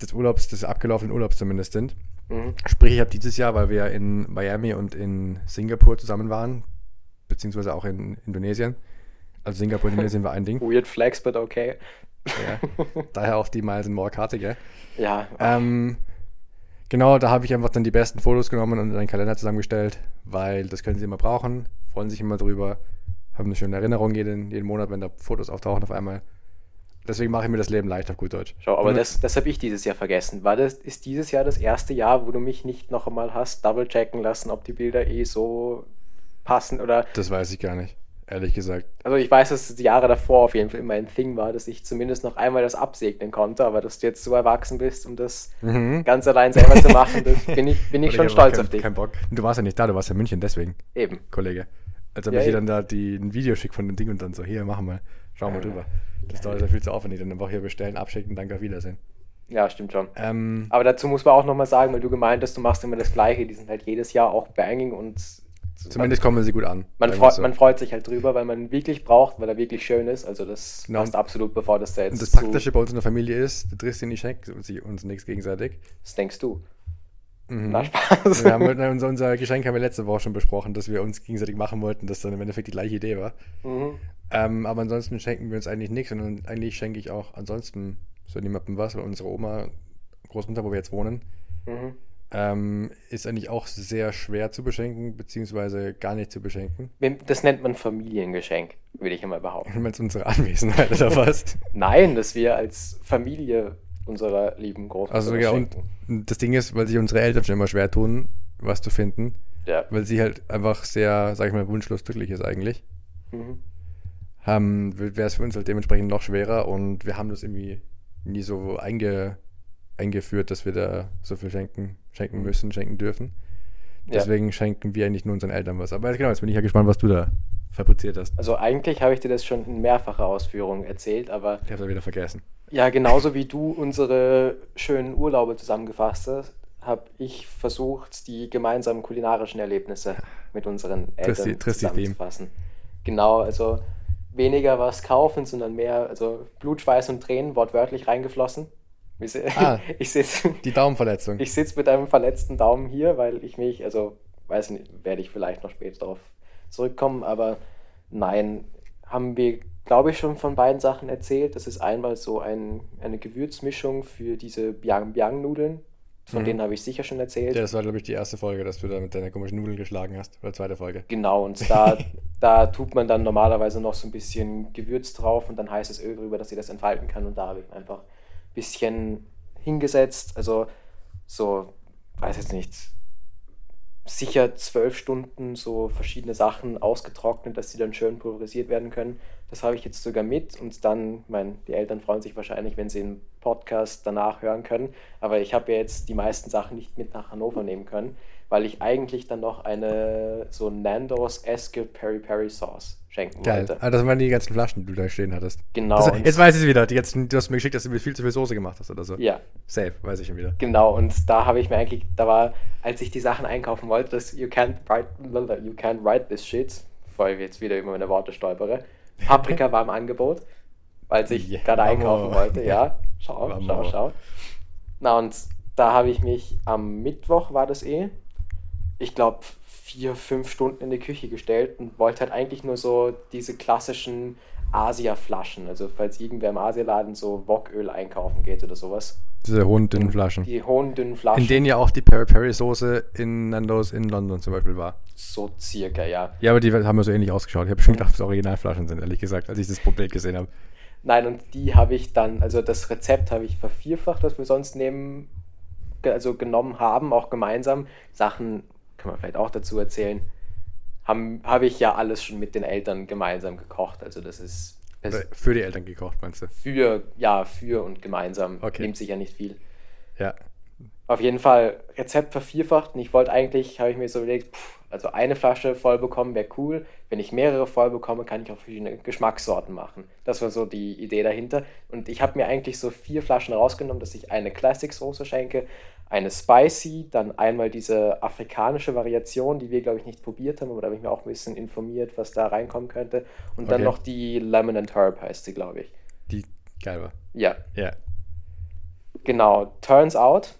des Urlaubs, des abgelaufenen Urlaubs zumindest sind. Mhm. Sprich, ich habe dieses Jahr, weil wir in Miami und in Singapur zusammen waren, beziehungsweise auch in Indonesien, also Singapur und Indonesien war ein Ding, Weird flex, but okay. ja. daher auch die Miles and More Karte, gell? Ja, Ähm, genau, da habe ich einfach dann die besten Fotos genommen und in einen Kalender zusammengestellt, weil das können sie immer brauchen, freuen sich immer drüber, haben eine schöne Erinnerung jeden, jeden Monat, wenn da Fotos auftauchen auf einmal. Deswegen mache ich mir das Leben leicht auf gut Deutsch. schau, aber Und- das, das habe ich dieses Jahr vergessen. War das, ist dieses Jahr das erste Jahr, wo du mich nicht noch einmal hast double checken lassen, ob die Bilder eh so passen oder Das weiß ich gar nicht, ehrlich gesagt. Also ich weiß, dass es die Jahre davor auf jeden Fall immer ein Thing war, dass ich zumindest noch einmal das absegnen konnte, aber dass du jetzt so erwachsen bist, um das Mhm. ganz allein selber zu machen, das bin ich, bin ich schon hab stolz kein, auf dich. Kein Bock. Du warst ja nicht da, du warst ja in München, deswegen, Eben. Kollege. Als ob Ja, ich dir eben. dann da die, ein Video schicke von dem Ding und dann so, hier, machen wir, schauen wir drüber. Das dauert ja viel zu aufwendig, dann einfach hier bestellen, abschicken, danke, auf Wiedersehen. Ja, stimmt schon. Ähm, Aber dazu muss man auch nochmal sagen, weil du gemeint hast, du machst immer das Gleiche, die sind halt jedes Jahr auch banging und zumindest kommen sie gut an. man, freut, so. man freut sich halt drüber, weil man ihn wirklich braucht, weil er wirklich schön ist. Also das Genau. passt absolut, bevor das da jetzt Und das Praktische bei uns in der Familie ist, der Tristan und ich schenken uns, uns nichts gegenseitig. Das denkst du. Mhm. Na, Spaß. Wir haben, unser, unser Geschenk haben wir letzte Woche schon besprochen, dass wir uns gegenseitig machen wollten, dass dann im Endeffekt die gleiche Idee war. mhm. Ähm, aber ansonsten schenken wir uns eigentlich nichts, sondern eigentlich schenke ich auch ansonsten so niemandem was, weil unsere Oma, Großmutter, wo wir jetzt wohnen, Mhm. ähm, ist eigentlich auch sehr schwer zu beschenken, beziehungsweise gar nicht zu beschenken. Das nennt man Familiengeschenk, würde ich einmal behaupten. Ich meine, unsere Anwesenheit oder was? Nein, dass wir als Familie unserer lieben Großmutter Also ja, und das Ding ist, weil sich unsere Eltern schon immer schwer tun, was zu finden, Ja. weil sie halt einfach sehr, sag ich mal, wunschlos glücklich ist eigentlich. Mhm. haben, wäre es für uns halt dementsprechend noch schwerer und wir haben das irgendwie nie so einge, eingeführt, dass wir da so viel schenken, schenken Mhm. müssen, schenken dürfen. Ja. Deswegen schenken wir eigentlich nur unseren Eltern was. Aber genau, jetzt bin ich ja gespannt, was du da fabriziert hast. Also eigentlich habe ich dir das schon in mehrfacher Ausführung erzählt, aber Ich habe da wieder vergessen. ja, genauso wie du unsere schönen Urlaube zusammengefasst hast, habe ich versucht, die gemeinsamen kulinarischen Erlebnisse mit unseren Eltern Tristi- Tristi-Theme. zusammenzufassen. Genau, also weniger was kaufen, sondern mehr, also Blut, Schweiß und Tränen wortwörtlich reingeflossen. Se- Ah. Ich sitze Die Daumenverletzung. ich sitz mit einem verletzten Daumen hier, weil ich mich, also weiß nicht, werde ich vielleicht noch später darauf zurückkommen, aber nein, haben wir, glaube ich, schon von beiden Sachen erzählt. Das ist einmal so ein, eine Gewürzmischung für diese Biang Biang Nudeln. Von Mhm. denen habe ich sicher schon erzählt. ja, das war, glaube ich, die erste Folge, dass du da mit deiner komischen Nudeln geschlagen hast. Oder zweite Folge. Genau, und da, da tut man dann normalerweise noch so ein bisschen Gewürz drauf und dann heißes Öl drüber, dass sie das entfalten kann. Und da habe ich einfach ein bisschen hingesetzt. Also so, weiß jetzt nicht, sicher zwölf Stunden so verschiedene Sachen ausgetrocknet, dass sie dann schön pulverisiert werden können. Das habe ich jetzt sogar mit und dann, mein, die Eltern freuen sich wahrscheinlich, wenn sie den Podcast danach hören können. Aber ich habe ja jetzt die meisten Sachen nicht mit nach Hannover nehmen können, weil ich eigentlich dann noch eine so Nando's Eske Peri Peri Sauce schenken Geil. wollte. Ah, das waren die ganzen Flaschen, die du da stehen hattest. Genau. Das, jetzt weiß ich es wieder. Die ganzen, du hast mir geschickt, dass du viel zu viel Soße gemacht hast oder so. ja, Safe, weiß ich schon wieder. Genau, und da habe ich mir eigentlich, da war, als ich die Sachen einkaufen wollte, das You can't write, you can't write this shit, bevor ich jetzt wieder über meine Worte stolpere. Paprika war im Angebot, als ich Yeah, gerade einkaufen wollte, ja. Schau, schau, schau. Na, und da habe ich mich am Mittwoch, war das eh, ich glaube, vier, fünf Stunden in die Küche gestellt und wollte halt eigentlich nur so diese klassischen Asia-Flaschen, also falls irgendwer im Asialaden so Woköl einkaufen geht oder sowas. Diese hohen, dünnen Flaschen. Die hohen, dünnen Flaschen. In denen ja auch die Peri-Peri-Soße in Nando's in London zum Beispiel war. So circa, ja. Ja, aber die haben mir so ähnlich ausgeschaut. Ich habe schon gedacht, dass es Originalflaschen sind, ehrlich gesagt, als ich das Bild gesehen habe. Nein, und die habe ich dann, also das Rezept habe ich vervierfacht, was wir sonst nehmen, also genommen haben, auch gemeinsam. Sachen kann man vielleicht auch dazu erzählen. Habe ich ja alles schon mit den Eltern gemeinsam gekocht. Also das ist das für die Eltern gekocht, meinst du? für, ja, für und gemeinsam. Okay. Nimmt sich ja nicht viel. Ja. Auf jeden Fall Rezept vervierfacht und ich wollte eigentlich, habe ich mir so überlegt, pff, also eine Flasche voll bekommen wäre cool. Wenn ich mehrere voll bekomme, kann ich auch verschiedene Geschmackssorten machen. Das war so die Idee dahinter. Und ich habe mir eigentlich so vier Flaschen rausgenommen, dass ich eine Classic Soße schenke, eine Spicy, dann einmal diese afrikanische Variation, die wir, glaube ich, nicht probiert haben, aber da habe ich mir auch ein bisschen informiert, was da reinkommen könnte. Und dann Okay. noch die Lemon and Herb heißt sie, glaube ich. Die geil war. Ja, Ja. Genau, turns out,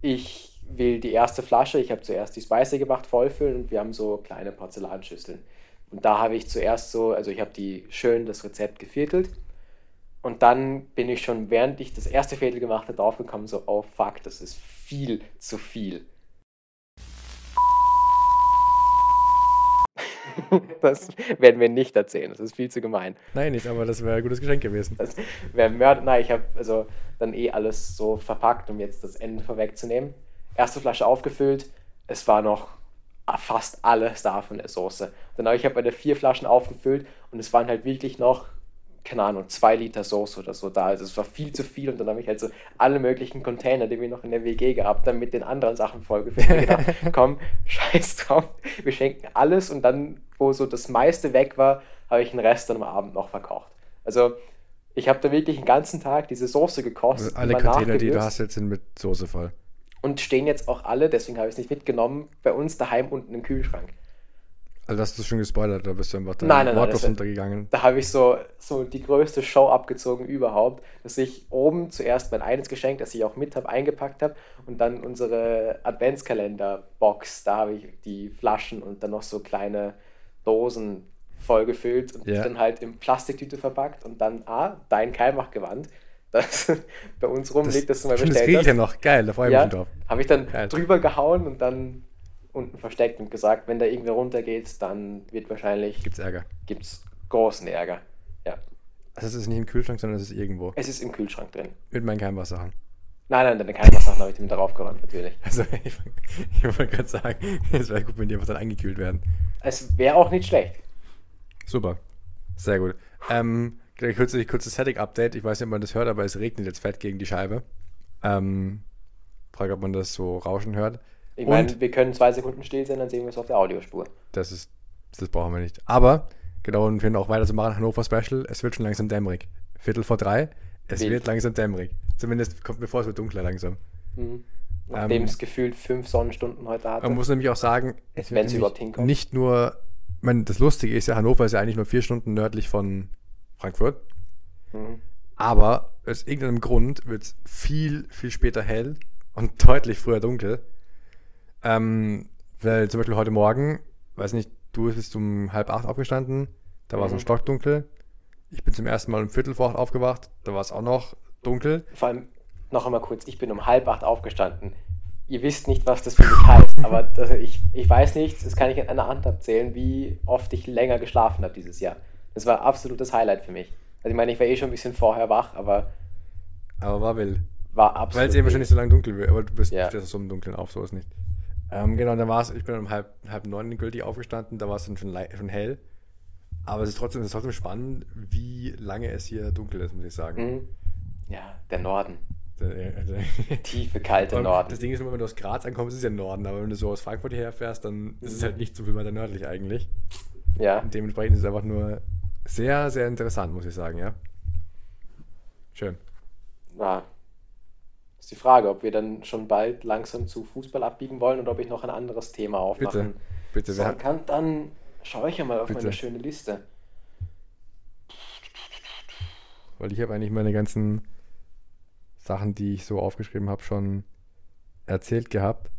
ich will die erste Flasche, ich habe zuerst die Spicy gemacht, vollfüllen und wir haben so kleine Porzellanschüsseln. Und da habe ich zuerst so, also ich habe die schön das Rezept geviertelt und dann bin ich schon, während ich das erste Viertel gemacht habe, draufgekommen, so, oh fuck, das ist viel zu viel. Das werden wir nicht erzählen, das ist viel zu gemein. Nein, nicht, aber das wäre ein gutes Geschenk gewesen. Das wäre Mörder. Nein, ich habe also dann eh alles so verpackt, um jetzt das Ende vorwegzunehmen. Erste Flasche aufgefüllt, es war noch fast alles da von der Soße. Dann habe ich habe meine vier Flaschen aufgefüllt und es waren halt wirklich noch, keine Ahnung, zwei Liter Soße oder so da. Also es war viel zu viel und dann habe ich halt so alle möglichen Container, die wir noch in der WG gehabt haben, mit den anderen Sachen vollgefüllt. Und gedacht, komm, scheiß drauf, wir schenken alles und dann, wo so das meiste weg war, habe ich den Rest dann am Abend noch verkocht. Also ich habe da wirklich den ganzen Tag diese Soße gekocht. Also alle Container, die du hast, jetzt sind mit Soße voll. Und stehen jetzt auch alle, deswegen habe ich es nicht mitgenommen, bei uns daheim unten im Kühlschrank. Also hast du schon gespoilert, da bist du einfach Nein, nein, nein, wortlos das- untergegangen. Da habe ich so, so die größte Show abgezogen überhaupt, dass ich oben zuerst mein eines Geschenk, das ich auch mit habe, eingepackt habe und dann unsere Adventskalender-Box, da habe ich die Flaschen und dann noch so kleine Dosen vollgefüllt und Ja. dann halt in Plastiktüte verpackt und dann, ah, dein Keimachgewand, das bei uns rumliegt, das, du mal Stimmt, das bestellt kriege ich ja noch. Geil, da freue ich Ja, mich schon drauf. habe ich dann Geil. drüber gehauen und dann unten versteckt und gesagt, wenn da irgendwer runtergeht, dann wird wahrscheinlich, Gibt's Ärger. gibt's großen Ärger. Ja. Also es ist nicht im Kühlschrank, sondern es ist irgendwo. Es ist im Kühlschrank drin. Mit meinen Keimwassersachen. Nein, nein, deine Keimwassersachen habe ich dem darauf geräumt, natürlich. Also ich, ich wollte gerade sagen, es wäre gut, wenn die einfach dann eingekühlt werden. Es wäre auch nicht schlecht. Super. Sehr gut. Ähm, kurzes, kurzes Static-Update. Ich weiß nicht, ob man das hört, aber es regnet jetzt fett gegen die Scheibe. Ähm, frage, ob man das so rauschen hört. Ich Und- meine, wir können zwei Sekunden still sein, dann sehen wir es auf der Audiospur. Das ist, das brauchen wir nicht. Aber, genau, und wir auch weiterzumachen, Hannover Special, es wird schon langsam dämmerig. Viertel vor drei, es Wild. wird langsam dämmerig. Zumindest kommt mir vor, es wird dunkler langsam. Mhm. Nachdem Ähm, es gefühlt fünf Sonnenstunden heute hatte. Man muss nämlich auch sagen, es wird überhaupt hinkommt. nicht nur, ich meine, das Lustige ist ja, Hannover ist ja eigentlich nur vier Stunden nördlich von Frankfurt, Mhm. aber aus irgendeinem Grund wird es viel, viel später hell und deutlich früher dunkel. Ähm, weil zum Beispiel heute Morgen, weiß nicht, du bist um halb acht aufgestanden, da war es Mhm. noch stockdunkel. Ich bin zum ersten Mal um Viertel vor acht aufgewacht, da war es auch noch dunkel. Vor allem noch einmal kurz, ich bin um halb acht aufgestanden. Ihr wisst nicht, was das für mich heißt, aber das, ich, ich weiß nicht, das kann ich in einer Hand abzählen, wie oft ich länger geschlafen habe dieses Jahr. Das war absolutes Highlight für mich. Also ich meine, ich war eh schon ein bisschen vorher wach, aber Aber war wild. war absolut. Weil es eben wahrscheinlich so lange dunkel wird, aber du bist Ja. stehst so im Dunkeln auf, so ist nicht. Ähm, genau, dann war es, ich bin um halb, halb neun gültig aufgestanden, da war es dann schon, schon hell. Aber es ist, trotzdem, es ist trotzdem spannend, wie lange es hier dunkel ist, muss ich sagen. Mhm. Ja, der Norden. Der- also- Tiefe, kalte Norden. Das Ding ist immer, wenn du aus Graz ankommst, ist es ja Norden, aber wenn du so aus Frankfurt hierher fährst, dann ist es halt nicht so viel weiter nördlich eigentlich. Ja. Und dementsprechend ist es einfach nur sehr, sehr interessant, muss ich sagen, ja. Schön. ja. Ist die Frage, ob wir dann schon bald langsam zu Fußball abbiegen wollen oder ob ich noch ein anderes Thema aufmachen Bitte, sollen hat, kann. Dann schaue ich ja mal auf Bitte. meine schöne Liste. weil ich habe eigentlich meine ganzen Sachen, die ich so aufgeschrieben habe, schon erzählt gehabt.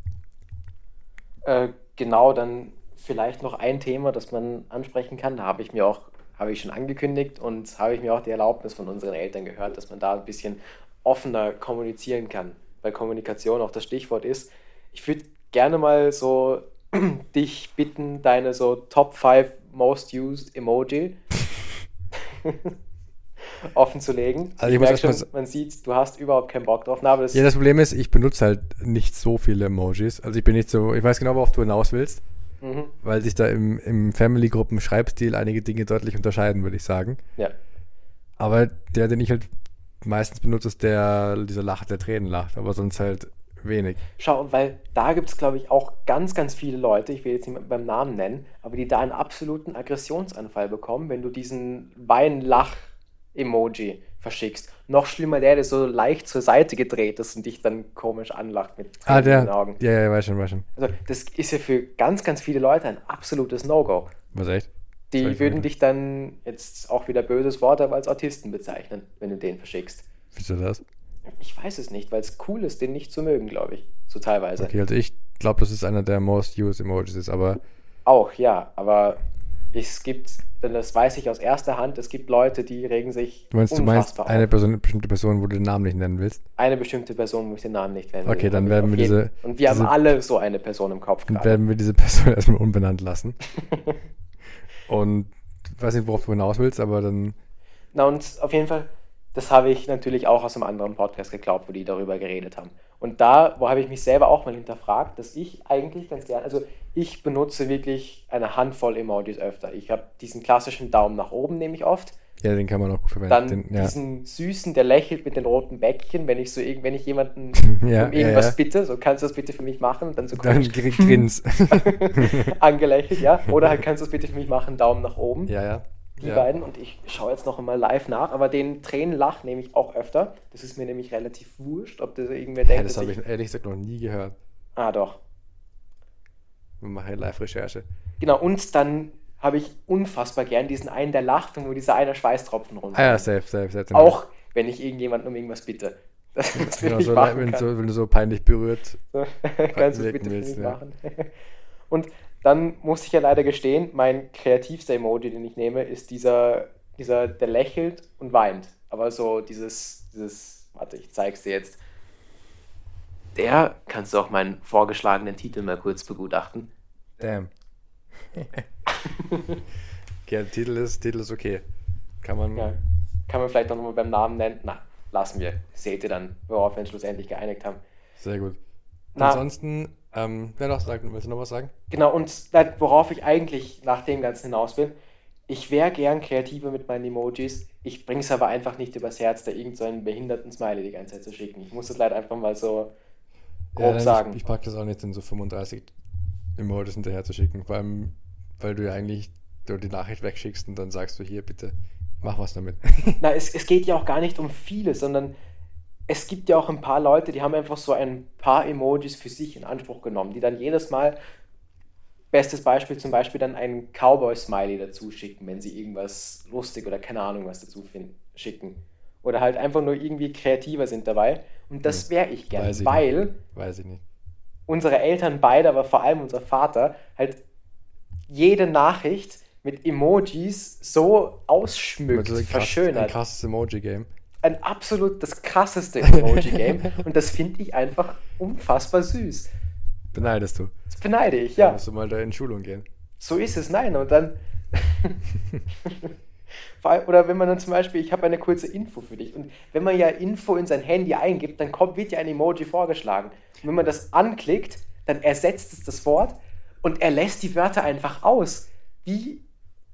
Äh, genau, dann vielleicht noch ein Thema, das man ansprechen kann. Da habe ich mir auch, habe ich schon angekündigt und habe ich mir auch die Erlaubnis von unseren Eltern gehört, dass man da ein bisschen offener kommunizieren kann, weil Kommunikation auch das Stichwort ist. Ich würde gerne mal so dich bitten, deine so Top 5 Most Used Emoji offen zu legen. Also ich ich mal schon, man sieht, du hast überhaupt keinen Bock drauf. Na, das, Ja, das Problem ist, ich benutze halt nicht so viele Emojis. Also ich bin nicht so, ich weiß genau, worauf du hinaus willst, mhm, weil sich da im, im Family-Gruppen-Schreibstil einige Dinge deutlich unterscheiden, würde ich sagen. ja. Aber der, den ich halt meistens benutze, ist der, dieser Lacht, der Tränen lacht, aber sonst halt wenig. Schau, weil da gibt es, glaube ich, auch ganz, ganz viele Leute, ich will jetzt niemanden beim Namen nennen, aber die da einen absoluten Aggressionsanfall bekommen, wenn du diesen Wein-Lach-Emoji verschickst. Noch schlimmer der, der so leicht zur Seite gedreht ist und dich dann komisch anlacht mit Ah, der. den Augen. Ja, ja, weiß schon, weiß schon. Also das ist ja für ganz, ganz viele Leute ein absolutes No-Go. Was echt? Die Zeig würden dich dann, jetzt auch wieder böses Wort, aber als Autisten bezeichnen, wenn du den verschickst. Wieso das? Ich weiß es nicht, weil es cool ist, den nicht zu mögen, glaube ich. So teilweise. Okay, also ich glaube, das ist einer der most used Emojis ist, aber Auch, ja, aber es gibt, denn das weiß ich aus erster Hand, es gibt Leute, die regen sich du meinst, du meinst eine. Person, bestimmte Person, wo du den Namen nicht nennen willst? Eine bestimmte Person, wo ich den Namen nicht nennen Okay, will. dann Und werden wir jeden- diese- Und wir diese- haben alle so eine Person im Kopf Dann gerade. werden wir diese Person erstmal unbenannt lassen. Und weiß nicht, worauf du hinaus willst, aber dann. Na und auf jeden Fall, das habe ich natürlich auch aus einem anderen Podcast geglaubt, wo die darüber geredet haben. Und da, wo habe ich mich selber auch mal hinterfragt, dass ich eigentlich ganz gerne, also ich benutze wirklich eine Handvoll Emojis öfter. Ich habe diesen klassischen Daumen nach oben, nehme ich oft. Ja, den kann man auch gut verwenden. Dann ja. diesen süßen, der lächelt mit den roten Bäckchen, wenn ich so irgend, wenn ich jemanden Ja, um irgendwas ja, ja. bitte, so kannst du das bitte für mich machen, dann so Dann grins. angelächelt, ja. Oder halt kannst du das bitte für mich machen, Daumen nach oben. ja, ja. Die ja. beiden und ich schaue jetzt noch einmal live nach, aber den Tränenlach nehme ich auch öfter. Das ist mir nämlich relativ wurscht, ob das irgendwer Ja, denkt, das dass habe ich ehrlich gesagt noch nie gehört. Ah, doch. Wir machen ja Live-Recherche. Genau, und dann habe ich unfassbar gern diesen einen, der lacht und wo dieser eine Schweißtropfen runter. Ah ja, safe, safe, safe. Auch wenn ich irgendjemanden um irgendwas bitte. Das, Genau, so, wenn, so, wenn du so peinlich berührt. So, Kannst du bitte für willst, mich ja. machen? Und dann muss ich ja leider gestehen, mein kreativster Emoji, den ich nehme, ist dieser, dieser, der lächelt und weint. Aber so dieses, dieses, warte, ich zeig's dir jetzt. Der kannst du auch meinen vorgeschlagenen Titel mal kurz begutachten. Damn. der Titel ist, Titel ist okay. Kann man. Ja, kann man vielleicht noch mal beim Namen nennen? Na, lassen wir. Seht ihr dann, worauf wir uns schlussendlich geeinigt haben. Sehr gut. Na. Ansonsten, ähm, wer noch sagt, willst du noch was sagen? Genau, und worauf ich eigentlich nach dem Ganzen hinaus will, ich wäre gern kreativer mit meinen Emojis. Ich bringe es aber einfach nicht übers Herz, da irgend so einen behinderten Smiley die ganze Zeit zu schicken. Ich muss das leider einfach mal so grob Ja, sagen. Ich, ich packe das auch nicht in so 35 Emojis hinterher zu schicken, vor allem, weil du ja eigentlich die Nachricht wegschickst und dann sagst du hier bitte, mach was damit. Na, es, es geht ja auch gar nicht um viele, sondern es gibt ja auch ein paar Leute, die haben einfach so ein paar Emojis für sich in Anspruch genommen, die dann jedes Mal, bestes Beispiel zum Beispiel, dann einen Cowboy-Smiley dazu schicken, wenn sie irgendwas lustig oder keine Ahnung was dazu finden, schicken. Oder halt einfach nur irgendwie kreativer sind dabei. Und das wäre ich gern, Weiß ich weil nicht. Weiß ich nicht. unsere Eltern beide, aber vor allem unser Vater, halt jede Nachricht mit Emojis so ausschmückt, Also ein krass- verschönert Ein krasses Emoji-Game. ein absolut das krasseste Emoji-Game und das finde ich einfach unfassbar süß. Beneidest du. Das beneide ich, Ja. ja. Musst du mal da in Schulung gehen. So ist es, nein. Und dann. Oder wenn man dann zum Beispiel, ich habe eine kurze Info für dich. Und wenn man ja Info in sein Handy eingibt, dann kommt, wird ja ein Emoji vorgeschlagen. Und wenn man das anklickt, dann ersetzt es das Wort und er lässt die Wörter einfach aus. Wie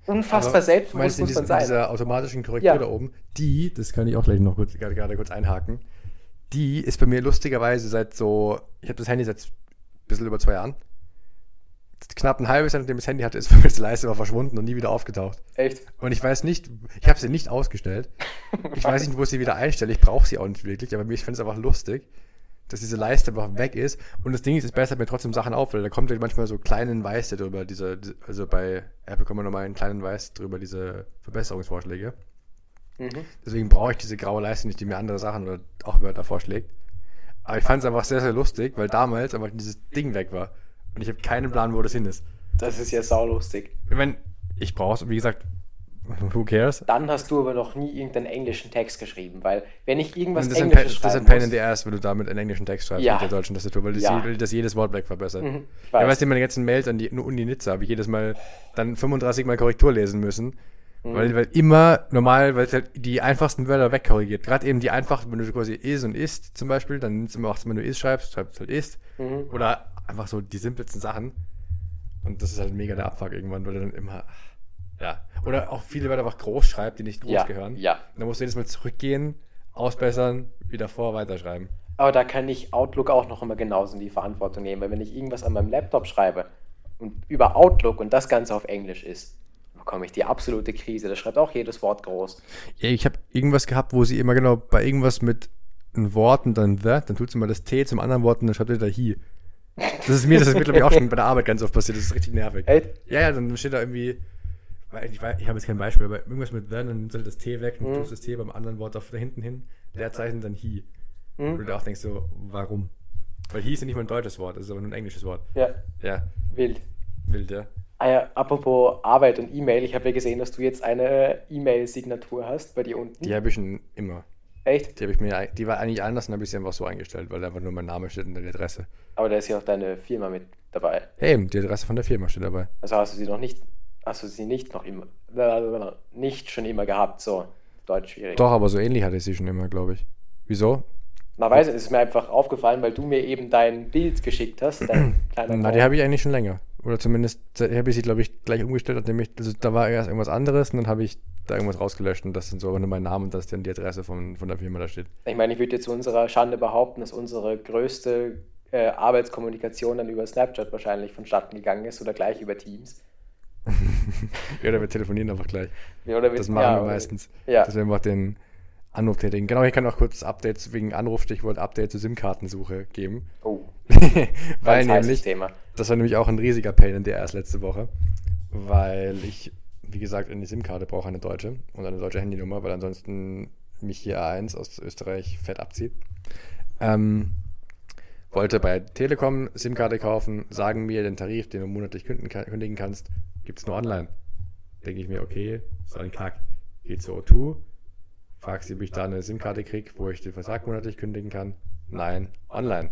unfassbar Aber selbstbewusst in muss man sein. dieser automatischen Korrektur Ja. da oben, die, das kann ich auch gleich noch kurz, gerade, gerade kurz einhaken, die ist bei mir lustigerweise seit so, ich habe das Handy seit ein bisschen über zwei Jahren. Knapp ein halbes Jahr, nachdem ich das Handy hatte, ist die Leiste aber verschwunden und nie wieder aufgetaucht. Echt? Und ich weiß nicht, ich habe sie nicht ausgestellt. Ich weiß nicht, wo ich sie wieder einstelle. Ich brauche sie auch nicht wirklich, aber ich finde es einfach lustig, dass diese Leiste einfach weg ist. Und das Ding ist, es bessert mir trotzdem Sachen auf, weil da kommt ja manchmal so kleinen Weiß drüber, diese, also bei Apple kommen nochmal einen kleinen Weiß drüber, diese Verbesserungsvorschläge. Mhm. Deswegen brauche ich diese graue Leiste nicht, die mir andere Sachen oder auch Wörter vorschlägt. Aber ich fand es einfach sehr, sehr lustig, weil damals einfach dieses Ding weg war. Und ich habe keinen Plan, wo das hin ist. Das ist ja saulustig. Ich meine, ich brauche es, wie gesagt, who cares? Dann hast du aber noch nie irgendeinen englischen Text geschrieben, weil wenn ich irgendwas das ist ein, Englisches Pa- das ist ein Pain in the Ass, wenn du damit einen englischen Text schreibst Ja. mit der deutschen Tastatur, weil das, Ja. je- das jedes Wort weg verbessert. Mhm, ich Ja, weiß. weißt du, meine ganzen Mails an die Uni Nizza habe ich jedes Mal dann 35 Mal Korrektur lesen müssen. Mhm. Weil, weil immer normal, weil es halt die einfachsten Wörter wegkorrigiert. Gerade eben die einfachen, wenn du quasi is und ist zum Beispiel, dann nimmst du immer, auch, wenn du is schreibst, schreibst du halt ist. Mhm. Oder einfach so die simpelsten Sachen. Und das ist halt mega der Abfuck irgendwann, weil er dann immer. Ja. Oder auch viele Wörter einfach groß schreibt, die nicht groß Ja, gehören. ja. Dann musst du jedes Mal zurückgehen, ausbessern, wieder vor, weiterschreiben. Aber da kann ich Outlook auch noch immer genauso in die Verantwortung nehmen, weil wenn ich irgendwas an meinem Laptop schreibe und über Outlook und das Ganze auf Englisch ist, bekomme ich die absolute Krise. Da schreibt auch jedes Wort groß. Ja, ich habe irgendwas gehabt, wo sie immer genau bei irgendwas mit einem Wort und dann the, dann tut sie mal das T zum anderen Wort und dann schreibt ihr da hi. Das ist mir, das ist mir glaube ich auch schon bei der Arbeit ganz oft passiert, das ist richtig nervig. Echt? Ja, ja, dann steht da irgendwie, weil ich, ich habe jetzt kein Beispiel, aber irgendwas mit the, dann nimmst du halt das T weg und Mhm. tust das T beim anderen Wort auf da hinten hin, Leerzeichen dann hi. Mhm. Und du auch denkst so, warum? Weil hi ist ja nicht mal ein deutsches Wort, das ist aber nur ein englisches Wort. Ja, Ja, wild. wild, ja. Ah ja, apropos Arbeit und E-Mail, ich habe ja gesehen, dass du jetzt eine E-Mail-Signatur hast bei dir unten. Die habe ich schon immer. Echt? Die habe ich mir, die war eigentlich anders, dann habe ich sie einfach so eingestellt, weil da einfach nur mein Name steht und die Adresse. Aber da ist ja auch deine Firma mit dabei. Hey, die Adresse von der Firma steht dabei. Also hast du sie noch nicht, hast du sie nicht noch immer, nicht schon immer gehabt, so. Deutsch schwierig. Doch, aber so ähnlich hatte ich sie schon immer, glaube ich. Wieso? Na, weiß ich, es ist mir einfach aufgefallen, weil du mir eben dein Bild geschickt hast, Na, die habe ich eigentlich schon länger. Oder zumindest habe ich sie, glaube ich, gleich umgestellt, nachdem ich, also da war erst irgendwas anderes und dann habe ich da irgendwas rausgelöscht und das sind so aber nur mein Name und das ist dann die Adresse von, von der Firma da steht. Ich meine, ich würde jetzt zu unserer Schande behaupten, dass unsere größte äh, Arbeitskommunikation dann über Snapchat wahrscheinlich vonstatten gegangen ist oder gleich über Teams. Ja, oder wir telefonieren einfach gleich. Ja, wir- Das machen ja, wir meistens. Ja. Dass wir einfach den Anruf tätigen. Genau, ich kann auch kurz Updates wegen Anrufstichwort Update zur SIM-Kartensuche geben. Oh, weil nämlich, Thema. das war nämlich auch ein riesiger Pain in der erst letzte Woche, weil ich, wie gesagt, eine SIM-Karte brauche, eine deutsche und eine deutsche Handynummer, weil ansonsten mich hier A1 aus Österreich fett abzieht. Ähm, wollte bei Telekom SIM-Karte kaufen, sagen mir den Tarif, den du monatlich kündigen kannst, gibt es nur online. Denke ich mir, okay, so ein Kack. Geht zu O2, frag sie, ob ich da eine SIM-Karte kriege, wo ich den Vertrag monatlich kündigen kann. Nein, online.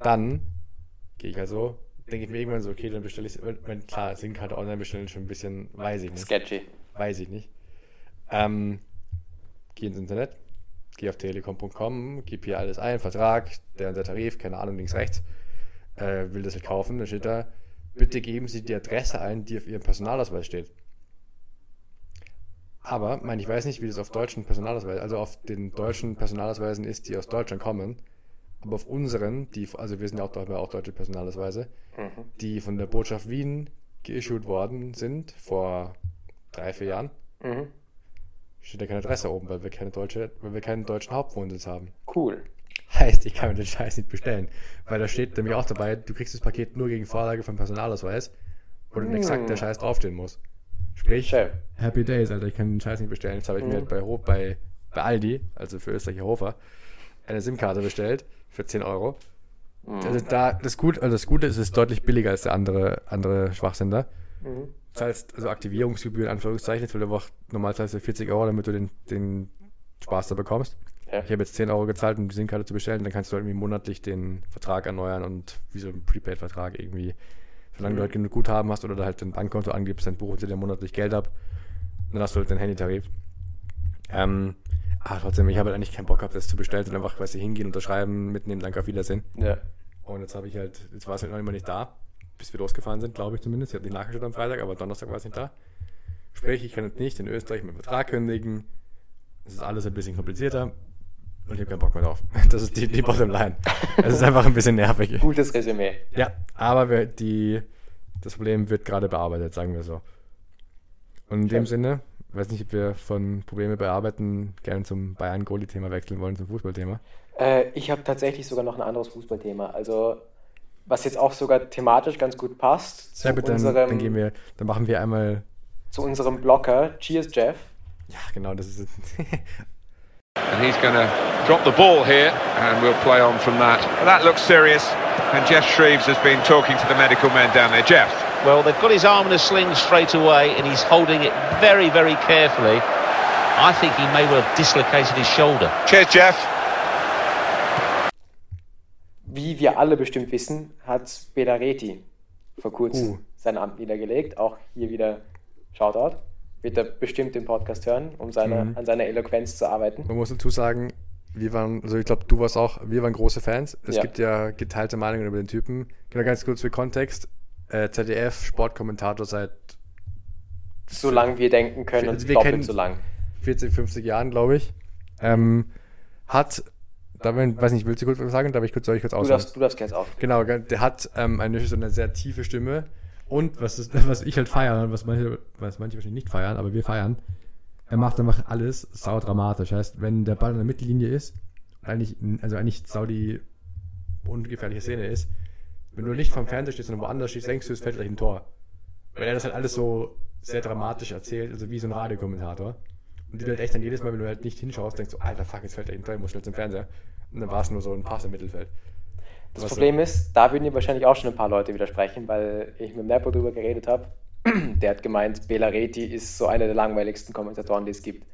Dann gehe ich also, denke ich mir irgendwann so, okay, dann bestelle ich wenn klar, SIM-Karte online bestellen schon ein bisschen, weiß ich nicht. Sketchy. Weiß ich nicht. Ähm, geh ins Internet, geh auf telekom.com, gib hier alles ein, Vertrag, der der Tarif, keine Ahnung, links, rechts, äh, will das halt kaufen, dann steht da, bitte geben Sie die Adresse ein, die auf Ihrem Personalausweis steht. Aber, mein, ich weiß nicht, wie das auf deutschen Personalausweisen, also auf den deutschen Personalausweisen ist, die aus Deutschland kommen. Aber auf unseren, die, also wir sind ja auch, auch deutsche Personalausweise, die von der Botschaft Wien geissued worden sind vor drei, vier Jahren, Mhm. steht da keine Adresse oben, weil wir keine deutsche, weil wir keinen deutschen Hauptwohnsitz haben. Cool. Heißt, ich kann mir den Scheiß nicht bestellen. Weil da steht nämlich auch dabei, du kriegst das Paket nur gegen Vorlage vom Personalausweis, wo dann exakt der Scheiß draufstehen muss. Sprich, Schön. Happy Days, Alter, ich kann den Scheiß nicht bestellen. Jetzt habe ich mir halt bei, bei, bei Aldi, also für Österreicher Hofer, eine SIM-Karte bestellt für 10 Euro. Also da, das, Gut, also das Gute ist, es ist deutlich billiger als der andere, andere Schwachsender. Das heißt, also Aktivierungsgebühr in Anführungszeichen, jetzt will du einfach normal zahlst du 40 Euro, damit du den, den Spaß da bekommst. Ich habe jetzt 10 Euro gezahlt, um die SIM-Karte zu bestellen, dann kannst du halt irgendwie monatlich den Vertrag erneuern und wie so ein Prepaid-Vertrag irgendwie. Solange du halt genug Guthaben hast oder du halt dein Bankkonto angibst, dann buchen sie dir monatlich Geld ab. Dann hast du halt deinen Handytarif. Ähm, aber trotzdem, ich habe halt eigentlich keinen Bock gehabt, das zu bestellen und einfach, weißt du, hingehen, unterschreiben, mitnehmen, danke, auf Wiedersehen. Ja. Und jetzt habe ich halt, jetzt war es halt noch immer nicht da, bis wir losgefahren sind, glaube ich zumindest. Ich habe nicht nachgeschaut am Freitag, aber Donnerstag war es nicht da. Sprich, ich kann jetzt nicht in Österreich meinen Vertrag kündigen. Das ist alles ein bisschen komplizierter. Und ich habe keinen Bock mehr drauf. Das ist die, die Bottomline. Es ist einfach ein bisschen nervig. Gutes Resümee. Ja, aber wir, die, das Problem wird gerade bearbeitet, sagen wir so. Und in dem Schön. Sinne, weiß nicht, ob wir von Probleme bearbeiten gerne zum Bayern-Goli-Thema wechseln wollen, zum Fußballthema. Äh, ich habe tatsächlich sogar noch ein anderes Fußballthema. Also, was jetzt auch sogar thematisch ganz gut passt zu, Ja, bitte, dann, unserem, dann gehen wir, dann machen wir einmal zu unserem Blocker. Cheers, Jeff. Ja, genau, das ist. And he's going to drop the ball here, and we'll play on from that. That looks serious, and Jeff Shreves has been talking to the medical men down there. Jeff, Well, they've got his arm in a sling straight away, and he's holding it very, very carefully. I think he may well have dislocated his shoulder. cheers, Jeff. Wie wir alle bestimmt wissen, hat Belareti vor kurzem Uh. sein Amt niedergelegt. Auch hier wieder Shoutout. Wird er bestimmt den Podcast hören, um seine, Mhm. an seiner Eloquenz zu arbeiten. Man muss dazu sagen, wir waren, also ich glaube, du warst auch, wir waren große Fans. Es Ja. gibt ja geteilte Meinungen über den Typen. Genau, ganz kurz für Kontext. Äh, ZDF, Sportkommentator seit Solange wir denken können Also und wir doppelt so lang. 40, 50 Jahren, glaube ich. Ähm, hat, da wenn- weiß nicht, willst du kurz was sagen? Darf ich kurz, soll ich kurz Du ausholen? darfst, du darfst jetzt auf. Genau, der hat ähm, eine, so eine sehr tiefe Stimme. Und was, ist, was ich halt feiere, was manche, was manche wahrscheinlich nicht feiern, aber wir feiern, er macht einfach alles sau dramatisch. Heißt, wenn der Ball in der Mittellinie ist, eigentlich, also eigentlich sau die ungefährliche Szene ist, wenn du nicht vom Fernseher stehst, sondern woanders stehst, denkst du, es fällt gleich ein Tor. Weil er das halt alles so sehr dramatisch erzählt, also wie so ein Radiokommentator. Und die halt echt dann jedes Mal, wenn du halt nicht hinschaust, denkst du, alter Fuck, jetzt fällt gleich ein Tor, ich muss schnell zum Fernseher. Und dann war es nur so ein Pass im Mittelfeld. Das Was Problem ist, da würden dir wahrscheinlich auch schon ein paar Leute widersprechen, weil ich mit Nepo drüber geredet habe. Der hat gemeint, Belareti ist so einer der langweiligsten Kommentatoren, die es gibt.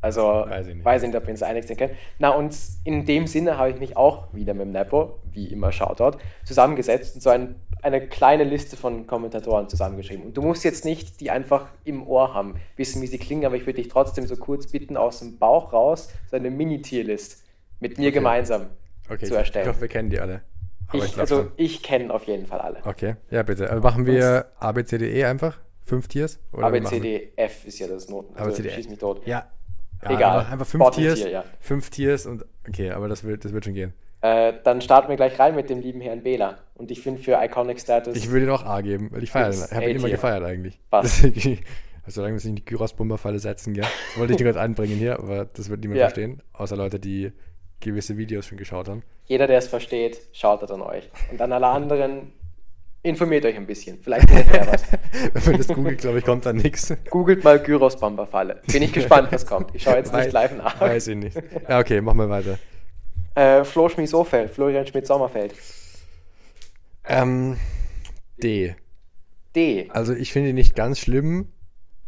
Also, Weiß ich nicht. weiß ich nicht, ob wir uns einig sind können. Na, und in dem Sinne habe ich mich auch wieder mit dem Nepo, wie immer Shoutout, zusammengesetzt und so ein, eine kleine Liste von Kommentatoren zusammengeschrieben. Und du musst jetzt nicht die einfach im Ohr haben, wissen, wie sie klingen, aber ich würde dich trotzdem so kurz bitten, aus dem Bauch raus so eine Mini-Tierlist mit mir gemeinsam Okay, zu ich, erstellen. ich hoffe, wir kennen die alle. Aber Ich, glaub also schon. ich kenne auf jeden Fall alle. Okay, ja bitte. Also machen wir ABCDE einfach? Fünf Tiers? Oder A, B, C, D, F ist ja das Noten. Also ABCDE. schieß mich tot. Ja. ja Egal. Einfach, fünf Bottom Tiers. Tier, ja. Fünf Tiers und okay, aber das wird, das wird schon gehen. Äh, dann starten wir gleich rein mit dem lieben Herrn Bela. Und ich finde für Iconic Status. Ich würde ihn auch A geben, weil ich feiere Ich habe ihn immer gefeiert eigentlich. Deswegen- Also solange wir es nicht in die Gyros-Bomberfalle setzen, gell? Das wollte ich dir gerade anbringen hier, aber das wird niemand Ja. verstehen. Außer Leute, die gewisse Videos schon geschaut haben. jeder, der es versteht, schaut an euch. Und an alle anderen, informiert euch ein bisschen. Vielleicht findet ihr was. Wenn man das googelt, glaube ich, kommt da nichts. Googelt mal Gyros Bomberfalle. Bin ich gespannt, was kommt. Ich schaue jetzt nicht live nach. Weiß ich nicht. Ja, okay, machen wir weiter. Äh, Flo Schmies-Ofeld, Florian Schmidt-Sommerfeld. Ähm, D. D. Also ich finde ihn nicht ganz schlimm,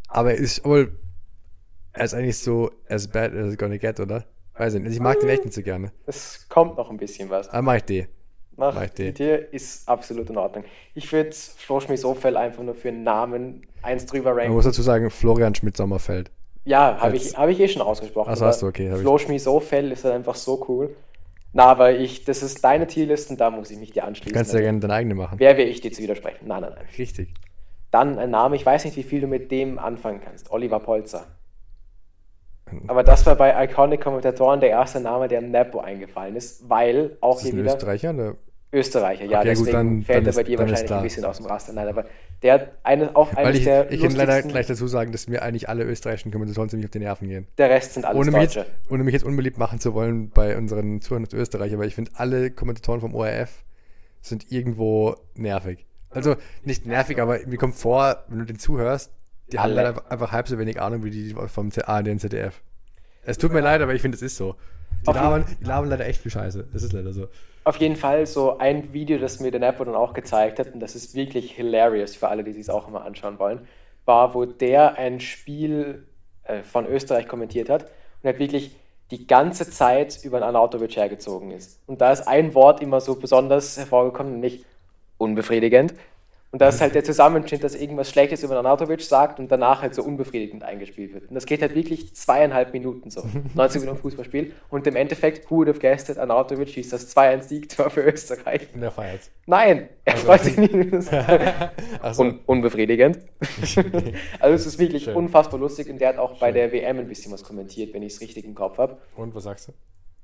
aber er ist wohl, er ist eigentlich so as bad as it's gonna get, oder? Weiß ich nicht. Ich mag den echt nicht so gerne. Es kommt noch ein bisschen was. Aber mach ich D. Mach Mach ich die. die ist absolut in Ordnung. Ich würde Flo Schmies-Ofeld einfach nur für einen Namen eins drüber Man ranken. muss dazu sagen, Florian Schmidt-Sommerfeld. Ja, habe ich, hab ich eh schon ausgesprochen. Ach so, aber hast du, okay, Flo Schmies-Ofeld ist halt einfach so cool. Na, aber ich, das ist deine Tierliste und da muss ich mich dir anschließen. Du kannst ja gerne deine eigene machen. Wer wäre ich, dir zu widersprechen? Nein, nein, nein. Richtig. Dann ein Name, ich weiß nicht, wie viel du mit dem anfangen kannst. Oliver Polzer. Aber das war bei Iconic-Kommentatoren der erste Name, der Nepo eingefallen ist, weil auch Ist hier wieder Österreicher? Oder? Österreicher, ja, Okay, gut, deswegen dann- fällt dann er bei dir wahrscheinlich ein bisschen aus dem Raster. Nein, aber der hat eine, auch eines ich, der ich kann leider gleich dazu sagen, dass mir eigentlich alle österreichischen Kommentatoren ziemlich auf die Nerven gehen. der Rest sind alles Ohne mich, Deutsche. jetzt, ohne mich jetzt unbeliebt machen zu wollen bei unseren Zuhörern aus Österreich, aber ich finde, alle Kommentatoren vom ORF sind irgendwo nervig. Also nicht nervig, aber mir kommt vor, wenn du den zuhörst, die haben Alle. leider einfach halb so wenig Ahnung wie die vom ARD und ZDF. Es tut mir leid, aber ich finde, es ist so. Die labern, die labern leider echt viel Scheiße. Das ist leider so. Auf jeden Fall so ein Video, das mir der Nepo dann auch gezeigt hat, und das ist wirklich hilarious für alle, die sich auch immer anschauen wollen, war, wo der ein Spiel äh, von Österreich kommentiert hat und hat wirklich die ganze Zeit über einen Arnautovic hergezogen ist. Und da ist ein Wort immer so besonders hervorgekommen, nämlich unbefriedigend. Und das ist halt der Zusammenschnitt, dass irgendwas Schlechtes über Arnautovic sagt und danach halt so unbefriedigend eingespielt wird. Und das geht halt wirklich zweieinhalb Minuten so. 90 Minuten Fußballspiel. Und im Endeffekt, who would have guessed it, Arnautovic schießt das 2-1-Siegtor für Österreich. Und der feiert's. Nein, er freut sich nicht. Achso. Un unbefriedigend. also es ist wirklich Schön. unfassbar lustig und der hat auch bei der WM ein bisschen was kommentiert, wenn ich es richtig im Kopf habe. Und was sagst du?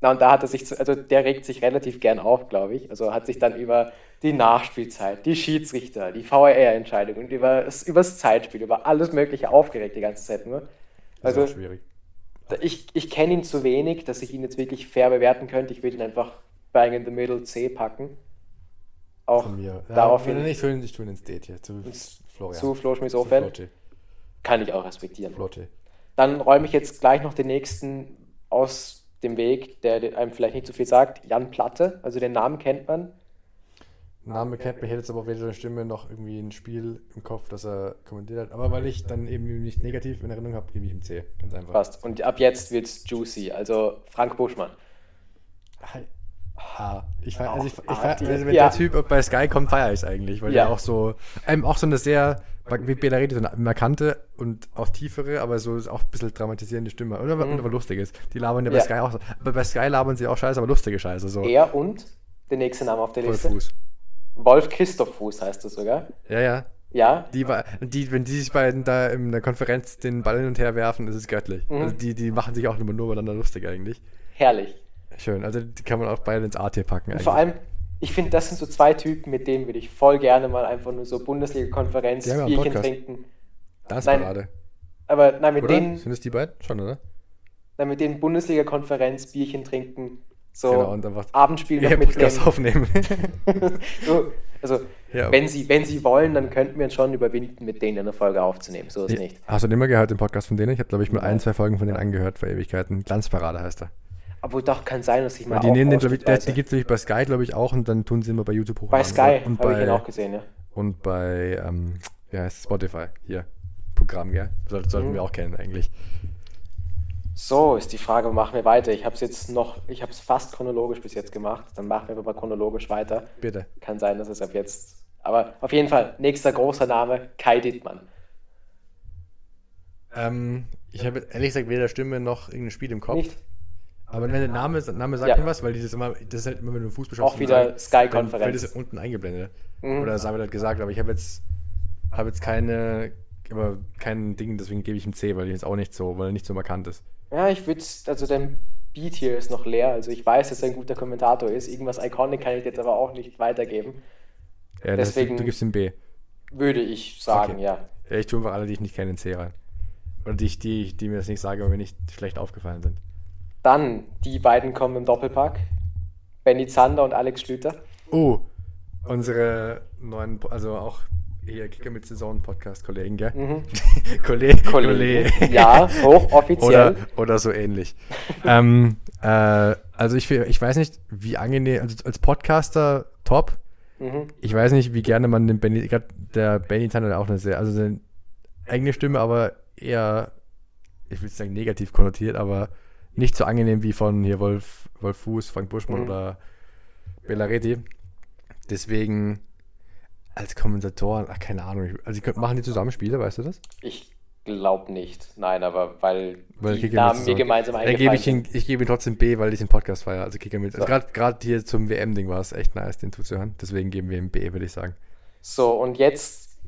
Na, und da hat er sich, also der regt sich relativ gern auf, glaube ich. Also hat sich dann über die Nachspielzeit, die Schiedsrichter, die VAR-Entscheidung und über das, über das Zeitspiel, über alles Mögliche aufgeregt die ganze Zeit nur. Das ist Also schwierig. ich, ich kenne ihn zu wenig, dass ich ihn jetzt wirklich fair bewerten könnte. Ich würde ihn einfach Bang in the Middle C packen. Auch Von mir. Ja, daraufhin ich tue ihn, ins Date hier. Zu Florian. zu Flo Flotte. kann ich auch respektieren. Flotte. Dann räume ich jetzt gleich noch den nächsten aus dem Weg, der einem vielleicht nicht so viel sagt. Jan Platte, also den Namen kennt man. Name kennt mich, hätte jetzt aber weder seine Stimme noch irgendwie ein Spiel im Kopf, das er kommentiert hat. Aber weil ich dann eben nicht negativ in Erinnerung habe, gebe ich ihm C. Ganz einfach. Passt. Und ab jetzt wird's juicy. Also Frank Buschmann. Hi. Ah, ich feier, also ich, ich feier, also wenn ja. der Typ bei Sky kommt, feiere ich es eigentlich, weil Ja. der auch so, ähm, auch so eine sehr, wie Bellariti, so eine markante und auch tiefere, aber so ist auch ein bisschen dramatisierende Stimme. Oder und aber lustig ist. Die labern ja bei Ja. Sky auch so. Bei Sky labern sie auch scheiße, aber lustige Scheiße. So. Er und der nächste Name auf der Voll Liste. Fuß. Wolf Christoph Fuß heißt das sogar. Ja, ja. Ja, Die, die, wenn die sich beiden da in der Konferenz den Ball hin und her werfen, ist es göttlich. Mhm. Also die, die machen sich auch nur nur miteinander lustig eigentlich. herrlich. Schön. Also die kann man auch beide ins A-Tier packen. Vor allem, ich finde, das sind so zwei Typen, mit denen würde ich voll gerne mal einfach nur so Bundesliga-Konferenz, ja Bierchen Podcast. trinken. Tanzparade. Aber nein, mit Oder? denen, Sind es die beiden? Schon, oder? nein, mit denen Bundesliga-Konferenz, Bierchen trinken, so Genau, und einfach Abendspiel noch Ja, Podcast mitnehmen. aufnehmen. so, also, Ja. wenn, sie, wenn sie wollen, dann könnten wir uns schon überwinden, mit denen eine Folge aufzunehmen. So ist Ja. nicht. Hast du den immer gehört, den Podcast von denen? Ich habe, glaube ich, mal ein, zwei Folgen von denen angehört vor Ewigkeiten. Glanzparade heißt er. Obwohl doch kann sein, dass ich mal die nehmen den, glaube ich, der, die gibt es nämlich bei Sky, glaube ich, auch und dann tun sie immer bei YouTube hoch. Bei Sky und habe ich ihn bei, auch gesehen, ja. und bei, ähm, es, Spotify, hier, Programm, gell? Sollten, sollten Mhm. wir auch kennen eigentlich. So ist die Frage, machen wir weiter. Ich habe es jetzt noch, ich habe es fast chronologisch bis jetzt gemacht. Dann machen wir aber chronologisch weiter. Bitte. Kann sein, dass es ab jetzt. Aber auf jeden Fall, nächster großer Name, Kai Dittmann. Ähm, ich habe ehrlich gesagt weder Stimme noch irgendein Spiel im Kopf. Nicht? Aber wenn der Name, Name sagt Ja. mir was, weil dieses immer, das ist halt immer, wenn du Fußball Auch wieder Sky-Konferenz. Wird das unten eingeblendet. Mhm. Oder Samuel hat gesagt, aber ich habe jetzt, habe jetzt keine, aber kein Ding, deswegen gebe ich ihm C, weil ich jetzt auch nicht so, weil er nicht so markant ist. Ja, ich würde also dein Beat hier ist noch leer. Also ich weiß, dass er ein guter Kommentator ist. Irgendwas Iconic kann ich jetzt aber auch nicht weitergeben. Ja, Deswegen- du gibst ihm B. Würde ich sagen, Okay. ja. Ja, ich tue einfach alle, die ich nicht kenne, in C rein. Oder die, die, die mir das nicht sagen, aber mir nicht schlecht aufgefallen sind. Dann, die beiden kommen im Doppelpack. Benny Zander und Alex Schlüter. Oh, unsere neuen, also auch hier Kicker mit Saison Podcast Kollegen, gell? Mhm. Kollege, Kollege. Ja, hochoffiziell. Oder, oder so ähnlich. ähm, äh, also ich, ich weiß nicht, wie angenehm, also als Podcaster top. Mhm. Ich weiß nicht, wie gerne man den Benny, gerade der Benny hat auch eine sehr, also seine eigene Stimme, aber eher, ich will sagen negativ konnotiert, aber nicht so angenehm wie von hier Wolf, Wolf Fuß, Frank Buschmann Mhm. oder Bellaretti. Deswegen als Kommentator, ach, keine Ahnung, also die machen die zusammen Spiele, weißt du das? Ich glaube nicht. Nein, aber weil, Weil die Namen mir gemeinsam eingefallen gebe ich, sind. ihn, ich gebe ihm trotzdem B, weil ich den Podcast feiere. Also Kicker mit. Also So. gerade hier zum WM-Ding war es echt nice, den zuzuhören. Deswegen geben wir ihm B, würde ich sagen. So, und jetzt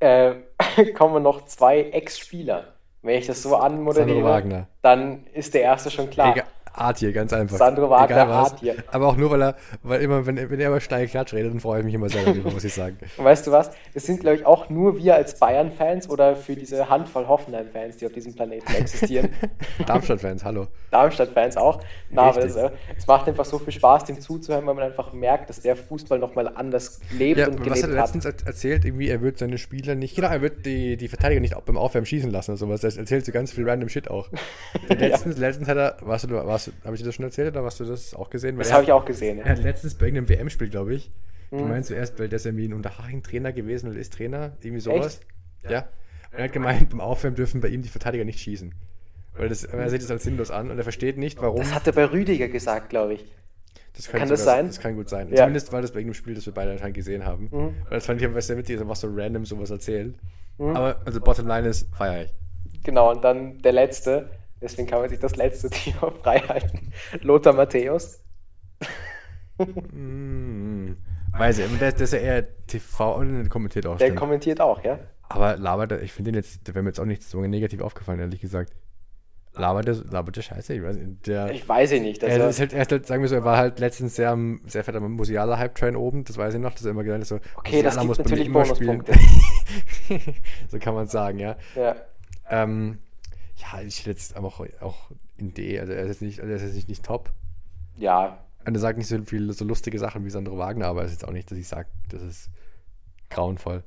äh, kommen noch zwei Ex-Spieler Wenn ich das so anmoderiere, dann ist der erste schon klar. Egal, Artier, ganz einfach. Sandro Wagner, Egal was. Artier. Aber auch nur, weil er, weil immer, wenn, wenn er über steil Klatsch redet, dann freue ich mich immer sehr darüber, muss ich sagen. Und weißt du was? Es sind, glaube ich, auch nur wir als Bayern-Fans oder für diese Handvoll Hoffenheim-Fans, die auf diesem Planeten existieren. Darmstadt-Fans, hallo. Darmstadt-Fans auch. Na, aber das, äh, es macht einfach so viel Spaß, dem zuzuhören, weil man einfach merkt, dass der Fußball nochmal anders lebt Ja, und was hat gelebt er hat. letztens er- erzählt? Irgendwie, er wird seine Spieler nicht, genau, er wird die, die Verteidiger nicht beim Aufwärmen schießen lassen oder sowas. Er erzählt so ganz viel random Shit auch. Letztens, letztens hat er, warst du, warst du, habe ich dir das schon erzählt oder hast du das auch gesehen? Weil Das habe ich auch gesehen. Er Ja. hat letztens bei irgendeinem WM-Spiel, glaube ich, Mhm. gemeint zuerst, weil der ist irgendwie ein Unterhaching-Trainer gewesen oder ist Trainer, irgendwie sowas. Ja. Und er hat gemeint, beim Aufwärmen dürfen bei ihm die Verteidiger nicht schießen. Weil das, er sieht das als sinnlos an und er versteht nicht, warum. Das hat er bei Rüdiger gesagt, glaube ich. Das Kann das sein? Das kann gut sein. Ja. Zumindest war das bei irgendeinem Spiel, das wir beide anscheinend gesehen haben. Mhm. Weil das fand ich aber sehr witzig, dass er was so random sowas erzählt. Aber also Bottomline ist, feier ich. Genau, und dann der letzte, deswegen kann man sich das letzte Team auch frei halten. Lothar Matthäus. Mm, weiß ich, der, der ist ja eher TV und kommentiert auch. Der stimmt. kommentiert auch, ja? aber labert, er- ich finde den jetzt, der wäre mir jetzt auch nicht so negativ aufgefallen, ehrlich gesagt. Labert der, labert der Scheiße, ich weiß nicht. Der, Ich weiß ihn nicht. er, ist halt, er ist halt, sagen wir so, er war halt letztens sehr, am- sehr fett am Musiala-Hype-Train oben, das weiß ich noch, dass er immer gesagt hat, so, Okay, das Musiala gibt man natürlich immer spielen. So kann man sagen, ja. ja. Ähm, ja, ich jetzt aber auch, auch in D, also er ist jetzt nicht, also er ist jetzt nicht, nicht top. ja, Und er sagt nicht so viel so lustige Sachen wie Sandro Wagner, aber es ist jetzt auch nicht, dass ich sage, das ist grauenvoll.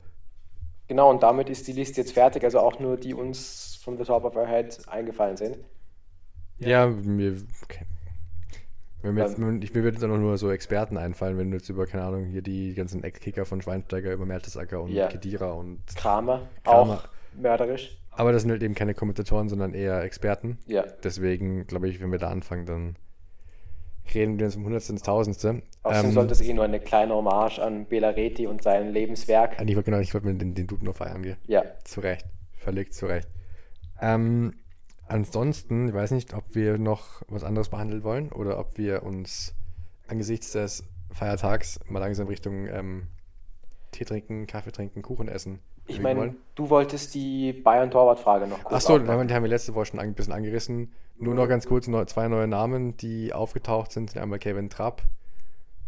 genau, und damit ist die Liste jetzt fertig. Also auch nur die uns from the top of our head eingefallen sind. Ja, mir. Okay. Wenn mir, jetzt, ich, mir würden jetzt auch noch nur so Experten einfallen, wenn du jetzt über, keine Ahnung, hier die ganzen Ex-Kicker von Schweinsteiger über Mertesacker und Ja. Kedira und. Kramer, Kramer. auch mörderisch. Aber das sind halt eben keine Kommentatoren, sondern eher Experten. Ja. Deswegen glaube ich, wenn wir da anfangen, dann reden wir uns um Hundertste ins Tausendste. Außerdem Ähm, sollte es eh nur eine kleine Hommage an Bela Reti und sein Lebenswerk. eigentlich wollte genau, ich wollte mir den, den Dude nur feiern gehen. Ja, Zu Recht. Völlig zu Recht. Ähm, ansonsten, ich weiß nicht, ob wir noch was anderes behandeln wollen oder ob wir uns angesichts des Feiertags mal langsam Richtung ähm, Tee trinken, Kaffee trinken, Kuchen essen. Ich meine, du wolltest die Bayern-Torwart-Frage noch kurz Achso, die haben wir letzte Woche schon ein bisschen angerissen. Nur noch ganz kurz neu, zwei neue Namen, die aufgetaucht sind. sind Einmal Kevin Trapp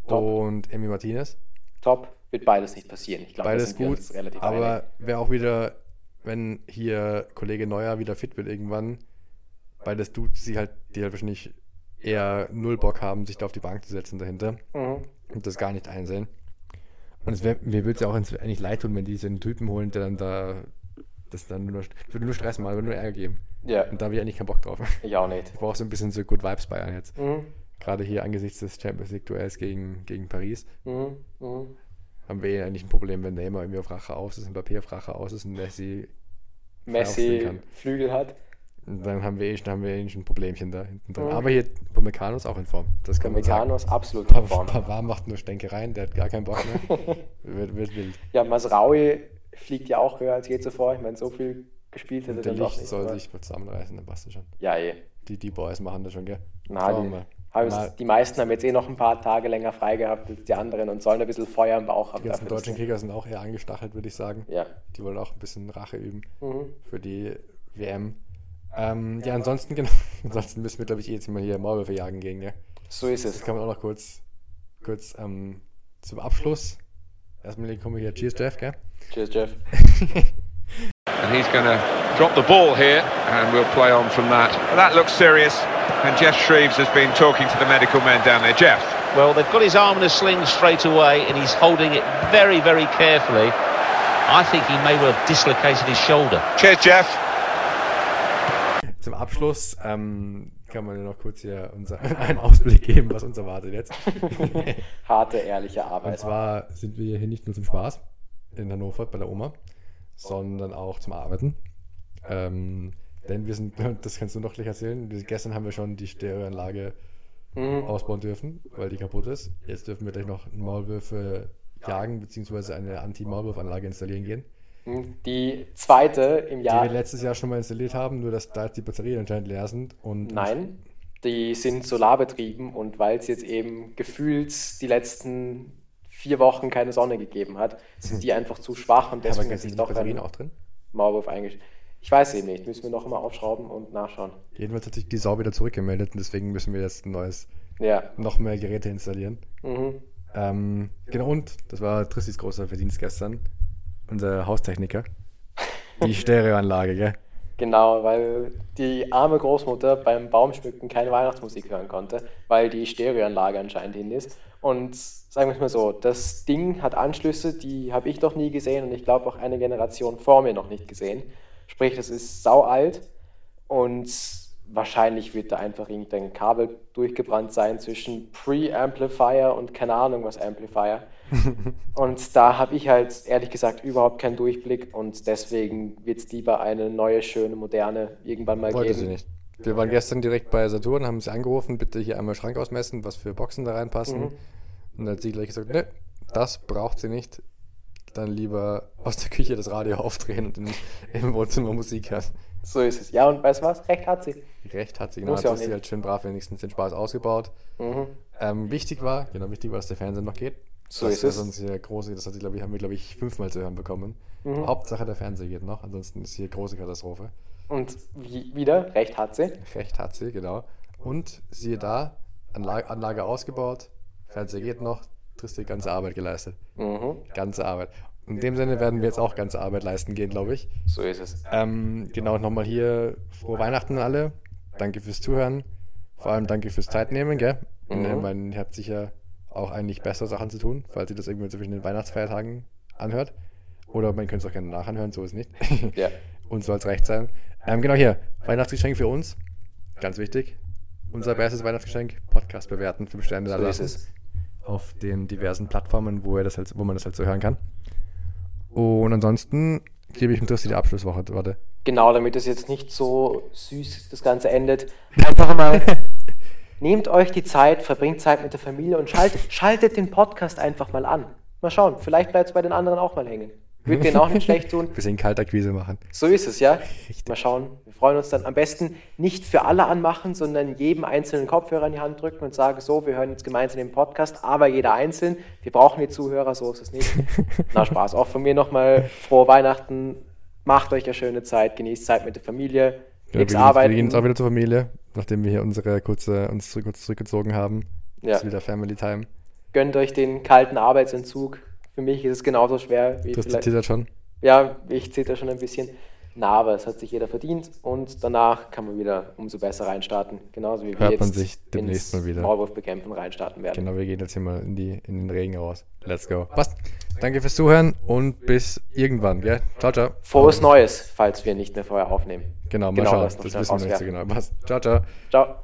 Top. und Emi Martinez. Top, wird beides nicht passieren. Ich glaube, Beides gut, aber wäre auch wieder, wenn hier Kollege Neuer wieder fit wird irgendwann, beides Dudes, die halt, die halt wahrscheinlich eher null Bock haben, sich da auf die Bank zu setzen dahinter Mhm. und das gar nicht einsehen. Und es wär, mir würde es ja auch eigentlich leid tun, wenn die so einen Typen holen, der dann da das dann nur, würde nur Stress machen, würde nur Ärger geben. Ja, Und da habe ich eigentlich keinen Bock drauf. ich auch nicht. Ich brauche so ein bisschen so Good Vibes Bayern jetzt. Mhm. Gerade hier angesichts des Champions League Duells gegen, gegen Paris Mhm. Mhm. haben wir eh eigentlich ein Problem, wenn Neymar irgendwie auf Rache aus ist, Mbappé auf Rache aus ist und Messi Messi. Flügel hat. Dann haben wir eh, haben wir eh schon ein Problemchen da hinten drin. Mhm. Aber hier Pomecano ist auch in Form. Das kann sagen. Mechanos absolut in Form. Pavard macht nur Stänkereien, der hat gar keinen Bock mehr. wird, wird wild. Ja, Masraui fliegt ja auch höher als je zuvor. Ich meine, so viel gespielt hätte er der Licht nicht. soll aber- sich zusammenreißen, dann passt das schon. Ja, eh. Die, die Boys machen das schon, gell? Na, die, es, die meisten haben jetzt eh noch ein paar Tage länger frei gehabt als die anderen und sollen ein bisschen Feuer im Bauch haben. Die ganzen deutschen Krieger sind auch eher angestachelt, würde ich sagen. Ja. Die wollen auch ein bisschen Rache üben Mhm. für die WM. Ähm, ja, ansonsten, genau. Ansonsten müssen wir, glaube ich, eh jetzt mal hier Maulwürfe jagen gegen, ja. So ist Das es. kann man auch noch kurz, kurz ähm, zum Abschluss. Erstmal kommen wir hier. Cheers, Jeff, gell? Cheers, Jeff. And he's going to drop the ball here, and we'll play on from that. That looks serious, and Jeff Shreves has been talking to the medical men down there. Jeff. Well, they've got his arm in a sling straight away, and he's holding it very, very carefully. I think he may well have dislocated his shoulder. Cheers, Jeff. Zum Abschluss ähm, kann man noch kurz hier unser, einen Ausblick geben, was uns erwartet jetzt. Harte, ehrliche Und Arbeit. zwar sind wir hier nicht nur zum Spaß in Hannover bei der Oma, sondern auch zum Arbeiten. Ähm, denn wir sind, das kannst du noch gleich erzählen, gestern haben wir schon die Stereoanlage Mhm. ausbauen dürfen, weil die kaputt ist. Jetzt dürfen wir gleich noch Maulwürfe jagen, beziehungsweise eine Anti-Maulwurfanlage installieren gehen, Die zweite im die Jahr. wir letztes Jahr schon mal installiert haben, nur dass da die Batterien anscheinend leer sind. Und Nein, die sind solarbetrieben und weil es jetzt eben gefühlt die letzten vier Wochen keine Sonne gegeben hat, sind die einfach zu schwach und Ja, deswegen hat sind sich die doch Batterien auch drin? Maulwurf eingestellt. Ich weiß eben nicht. Müssen wir noch mal aufschrauben und nachschauen. Jedenfalls hat sich die Sau wieder zurückgemeldet und deswegen müssen wir jetzt ein neues, Ja. noch mehr Geräte installieren. Mhm. Ähm, genau, und das war Tristis großer Verdienst gestern. Unser Haustechniker. Die Stereoanlage, gell? Genau, weil die arme Großmutter beim Baumschmücken keine Weihnachtsmusik hören konnte, weil die Stereoanlage anscheinend hin ist. Und sagen wir es mal so, das Ding hat Anschlüsse, die habe ich noch nie gesehen und ich glaube auch eine Generation vor mir noch nicht gesehen. Sprich, das ist sau alt und wahrscheinlich wird da einfach irgendein Kabel durchgebrannt sein zwischen Pre-Amplifier und keine Ahnung was Amplifier. und da habe ich halt ehrlich gesagt überhaupt keinen Durchblick und deswegen wird es lieber eine neue, schöne, moderne irgendwann mal Wollte geben. sie nicht. Wir waren gestern direkt bei Saturn, haben sie angerufen, bitte hier einmal Schrank ausmessen, was für Boxen da reinpassen. Mhm. Und dann hat sie gleich gesagt, ne, das braucht sie nicht. Dann lieber aus der Küche das Radio aufdrehen und im, im Wohnzimmer Musik hören. So ist es. Ja, und weißt du was? Recht hat sie. Recht hat sie, genau, Muss hat sie nicht. halt schön brav wenigstens den Spaß ausgebaut. Mhm. Ähm, wichtig war, genau, wichtig war, dass der Fernseher noch geht. So das ist es. Sonst hier große, das hat glaube ich, haben wir, glaube ich, fünfmal zu hören bekommen. Mhm. Hauptsache der Fernseher geht noch, ansonsten ist hier große Katastrophe. Und wie, wieder, recht hat sie. Recht hat sie, genau. Und siehe da, Anlage, Anlage ausgebaut, Fernseher geht noch, Tristan ganze Arbeit geleistet. Mhm. Ganze Arbeit. In dem Sinne werden wir jetzt auch ganze Arbeit leisten gehen, glaube ich. So ist es. Ähm, genau, nochmal hier frohe Weihnachten an alle. Danke fürs Zuhören. Vor allem danke fürs Zeitnehmen, gell? Mhm. Ihr habt sicher auch eigentlich bessere Sachen zu tun, falls ihr das irgendwo zwischen den Weihnachtsfeiertagen anhört. Oder man könnte es auch gerne nachanhören, so ist nicht. Ja. Uns soll es recht sein. Ähm, genau hier, Weihnachtsgeschenk für uns. Ganz wichtig. Unser bestes Weihnachtsgeschenk, Podcast bewerten, 5 Sterne da lassen. es. Auf den diversen Plattformen, wo, ihr das halt, wo man das halt so hören kann. Und ansonsten gebe ich dem Tristan die Abschlusswoche. Warte. Genau, damit es jetzt nicht so süß das Ganze endet. Einfach mal nehmt euch die Zeit, verbringt Zeit mit der Familie und schaltet, schaltet den Podcast einfach mal an. Mal schauen, vielleicht bleibt es bei den anderen auch mal hängen. Wird denen auch nicht schlecht tun. Bisschen Kaltakquise machen. So ist es, ja. Mal schauen. Wir freuen uns dann am besten nicht für alle anmachen, sondern jedem einzelnen Kopfhörer in die Hand drücken und sagen, so, wir hören jetzt gemeinsam den Podcast, aber jeder einzeln. Wir brauchen die Zuhörer, so ist es nicht. Na Spaß. Auch von mir nochmal frohe Weihnachten. Macht euch eine schöne Zeit, genießt Zeit mit der Familie. Ja, Nichts wir, gehen- arbeiten. wir gehen jetzt auch wieder zur Familie, nachdem wir hier unsere kurze, uns zurück, kurz zurückgezogen haben. Ja. Ist wieder Family Time. Gönnt euch den kalten Arbeitsentzug. Für mich ist es genauso schwer wie vielleicht. zittert schon. Ja, ich zitter schon ein bisschen. Na, aber es hat sich jeder verdient und danach kann man wieder umso besser reinstarten. Genauso wie wir Hört jetzt man sich demnächst mal wieder. Maulwurf bekämpfen reinstarten werden. Genau, wir gehen jetzt hier mal in, die, in den Regen raus. Let's go. Passt. Danke fürs Zuhören und bis irgendwann, gell? Ciao, ciao. Frohes Neues, falls wir nicht mehr vorher aufnehmen. Genau, mal Genau, schauen. das Das, wissen wir nicht so genau. Passt. Ciao, ciao. Ciao.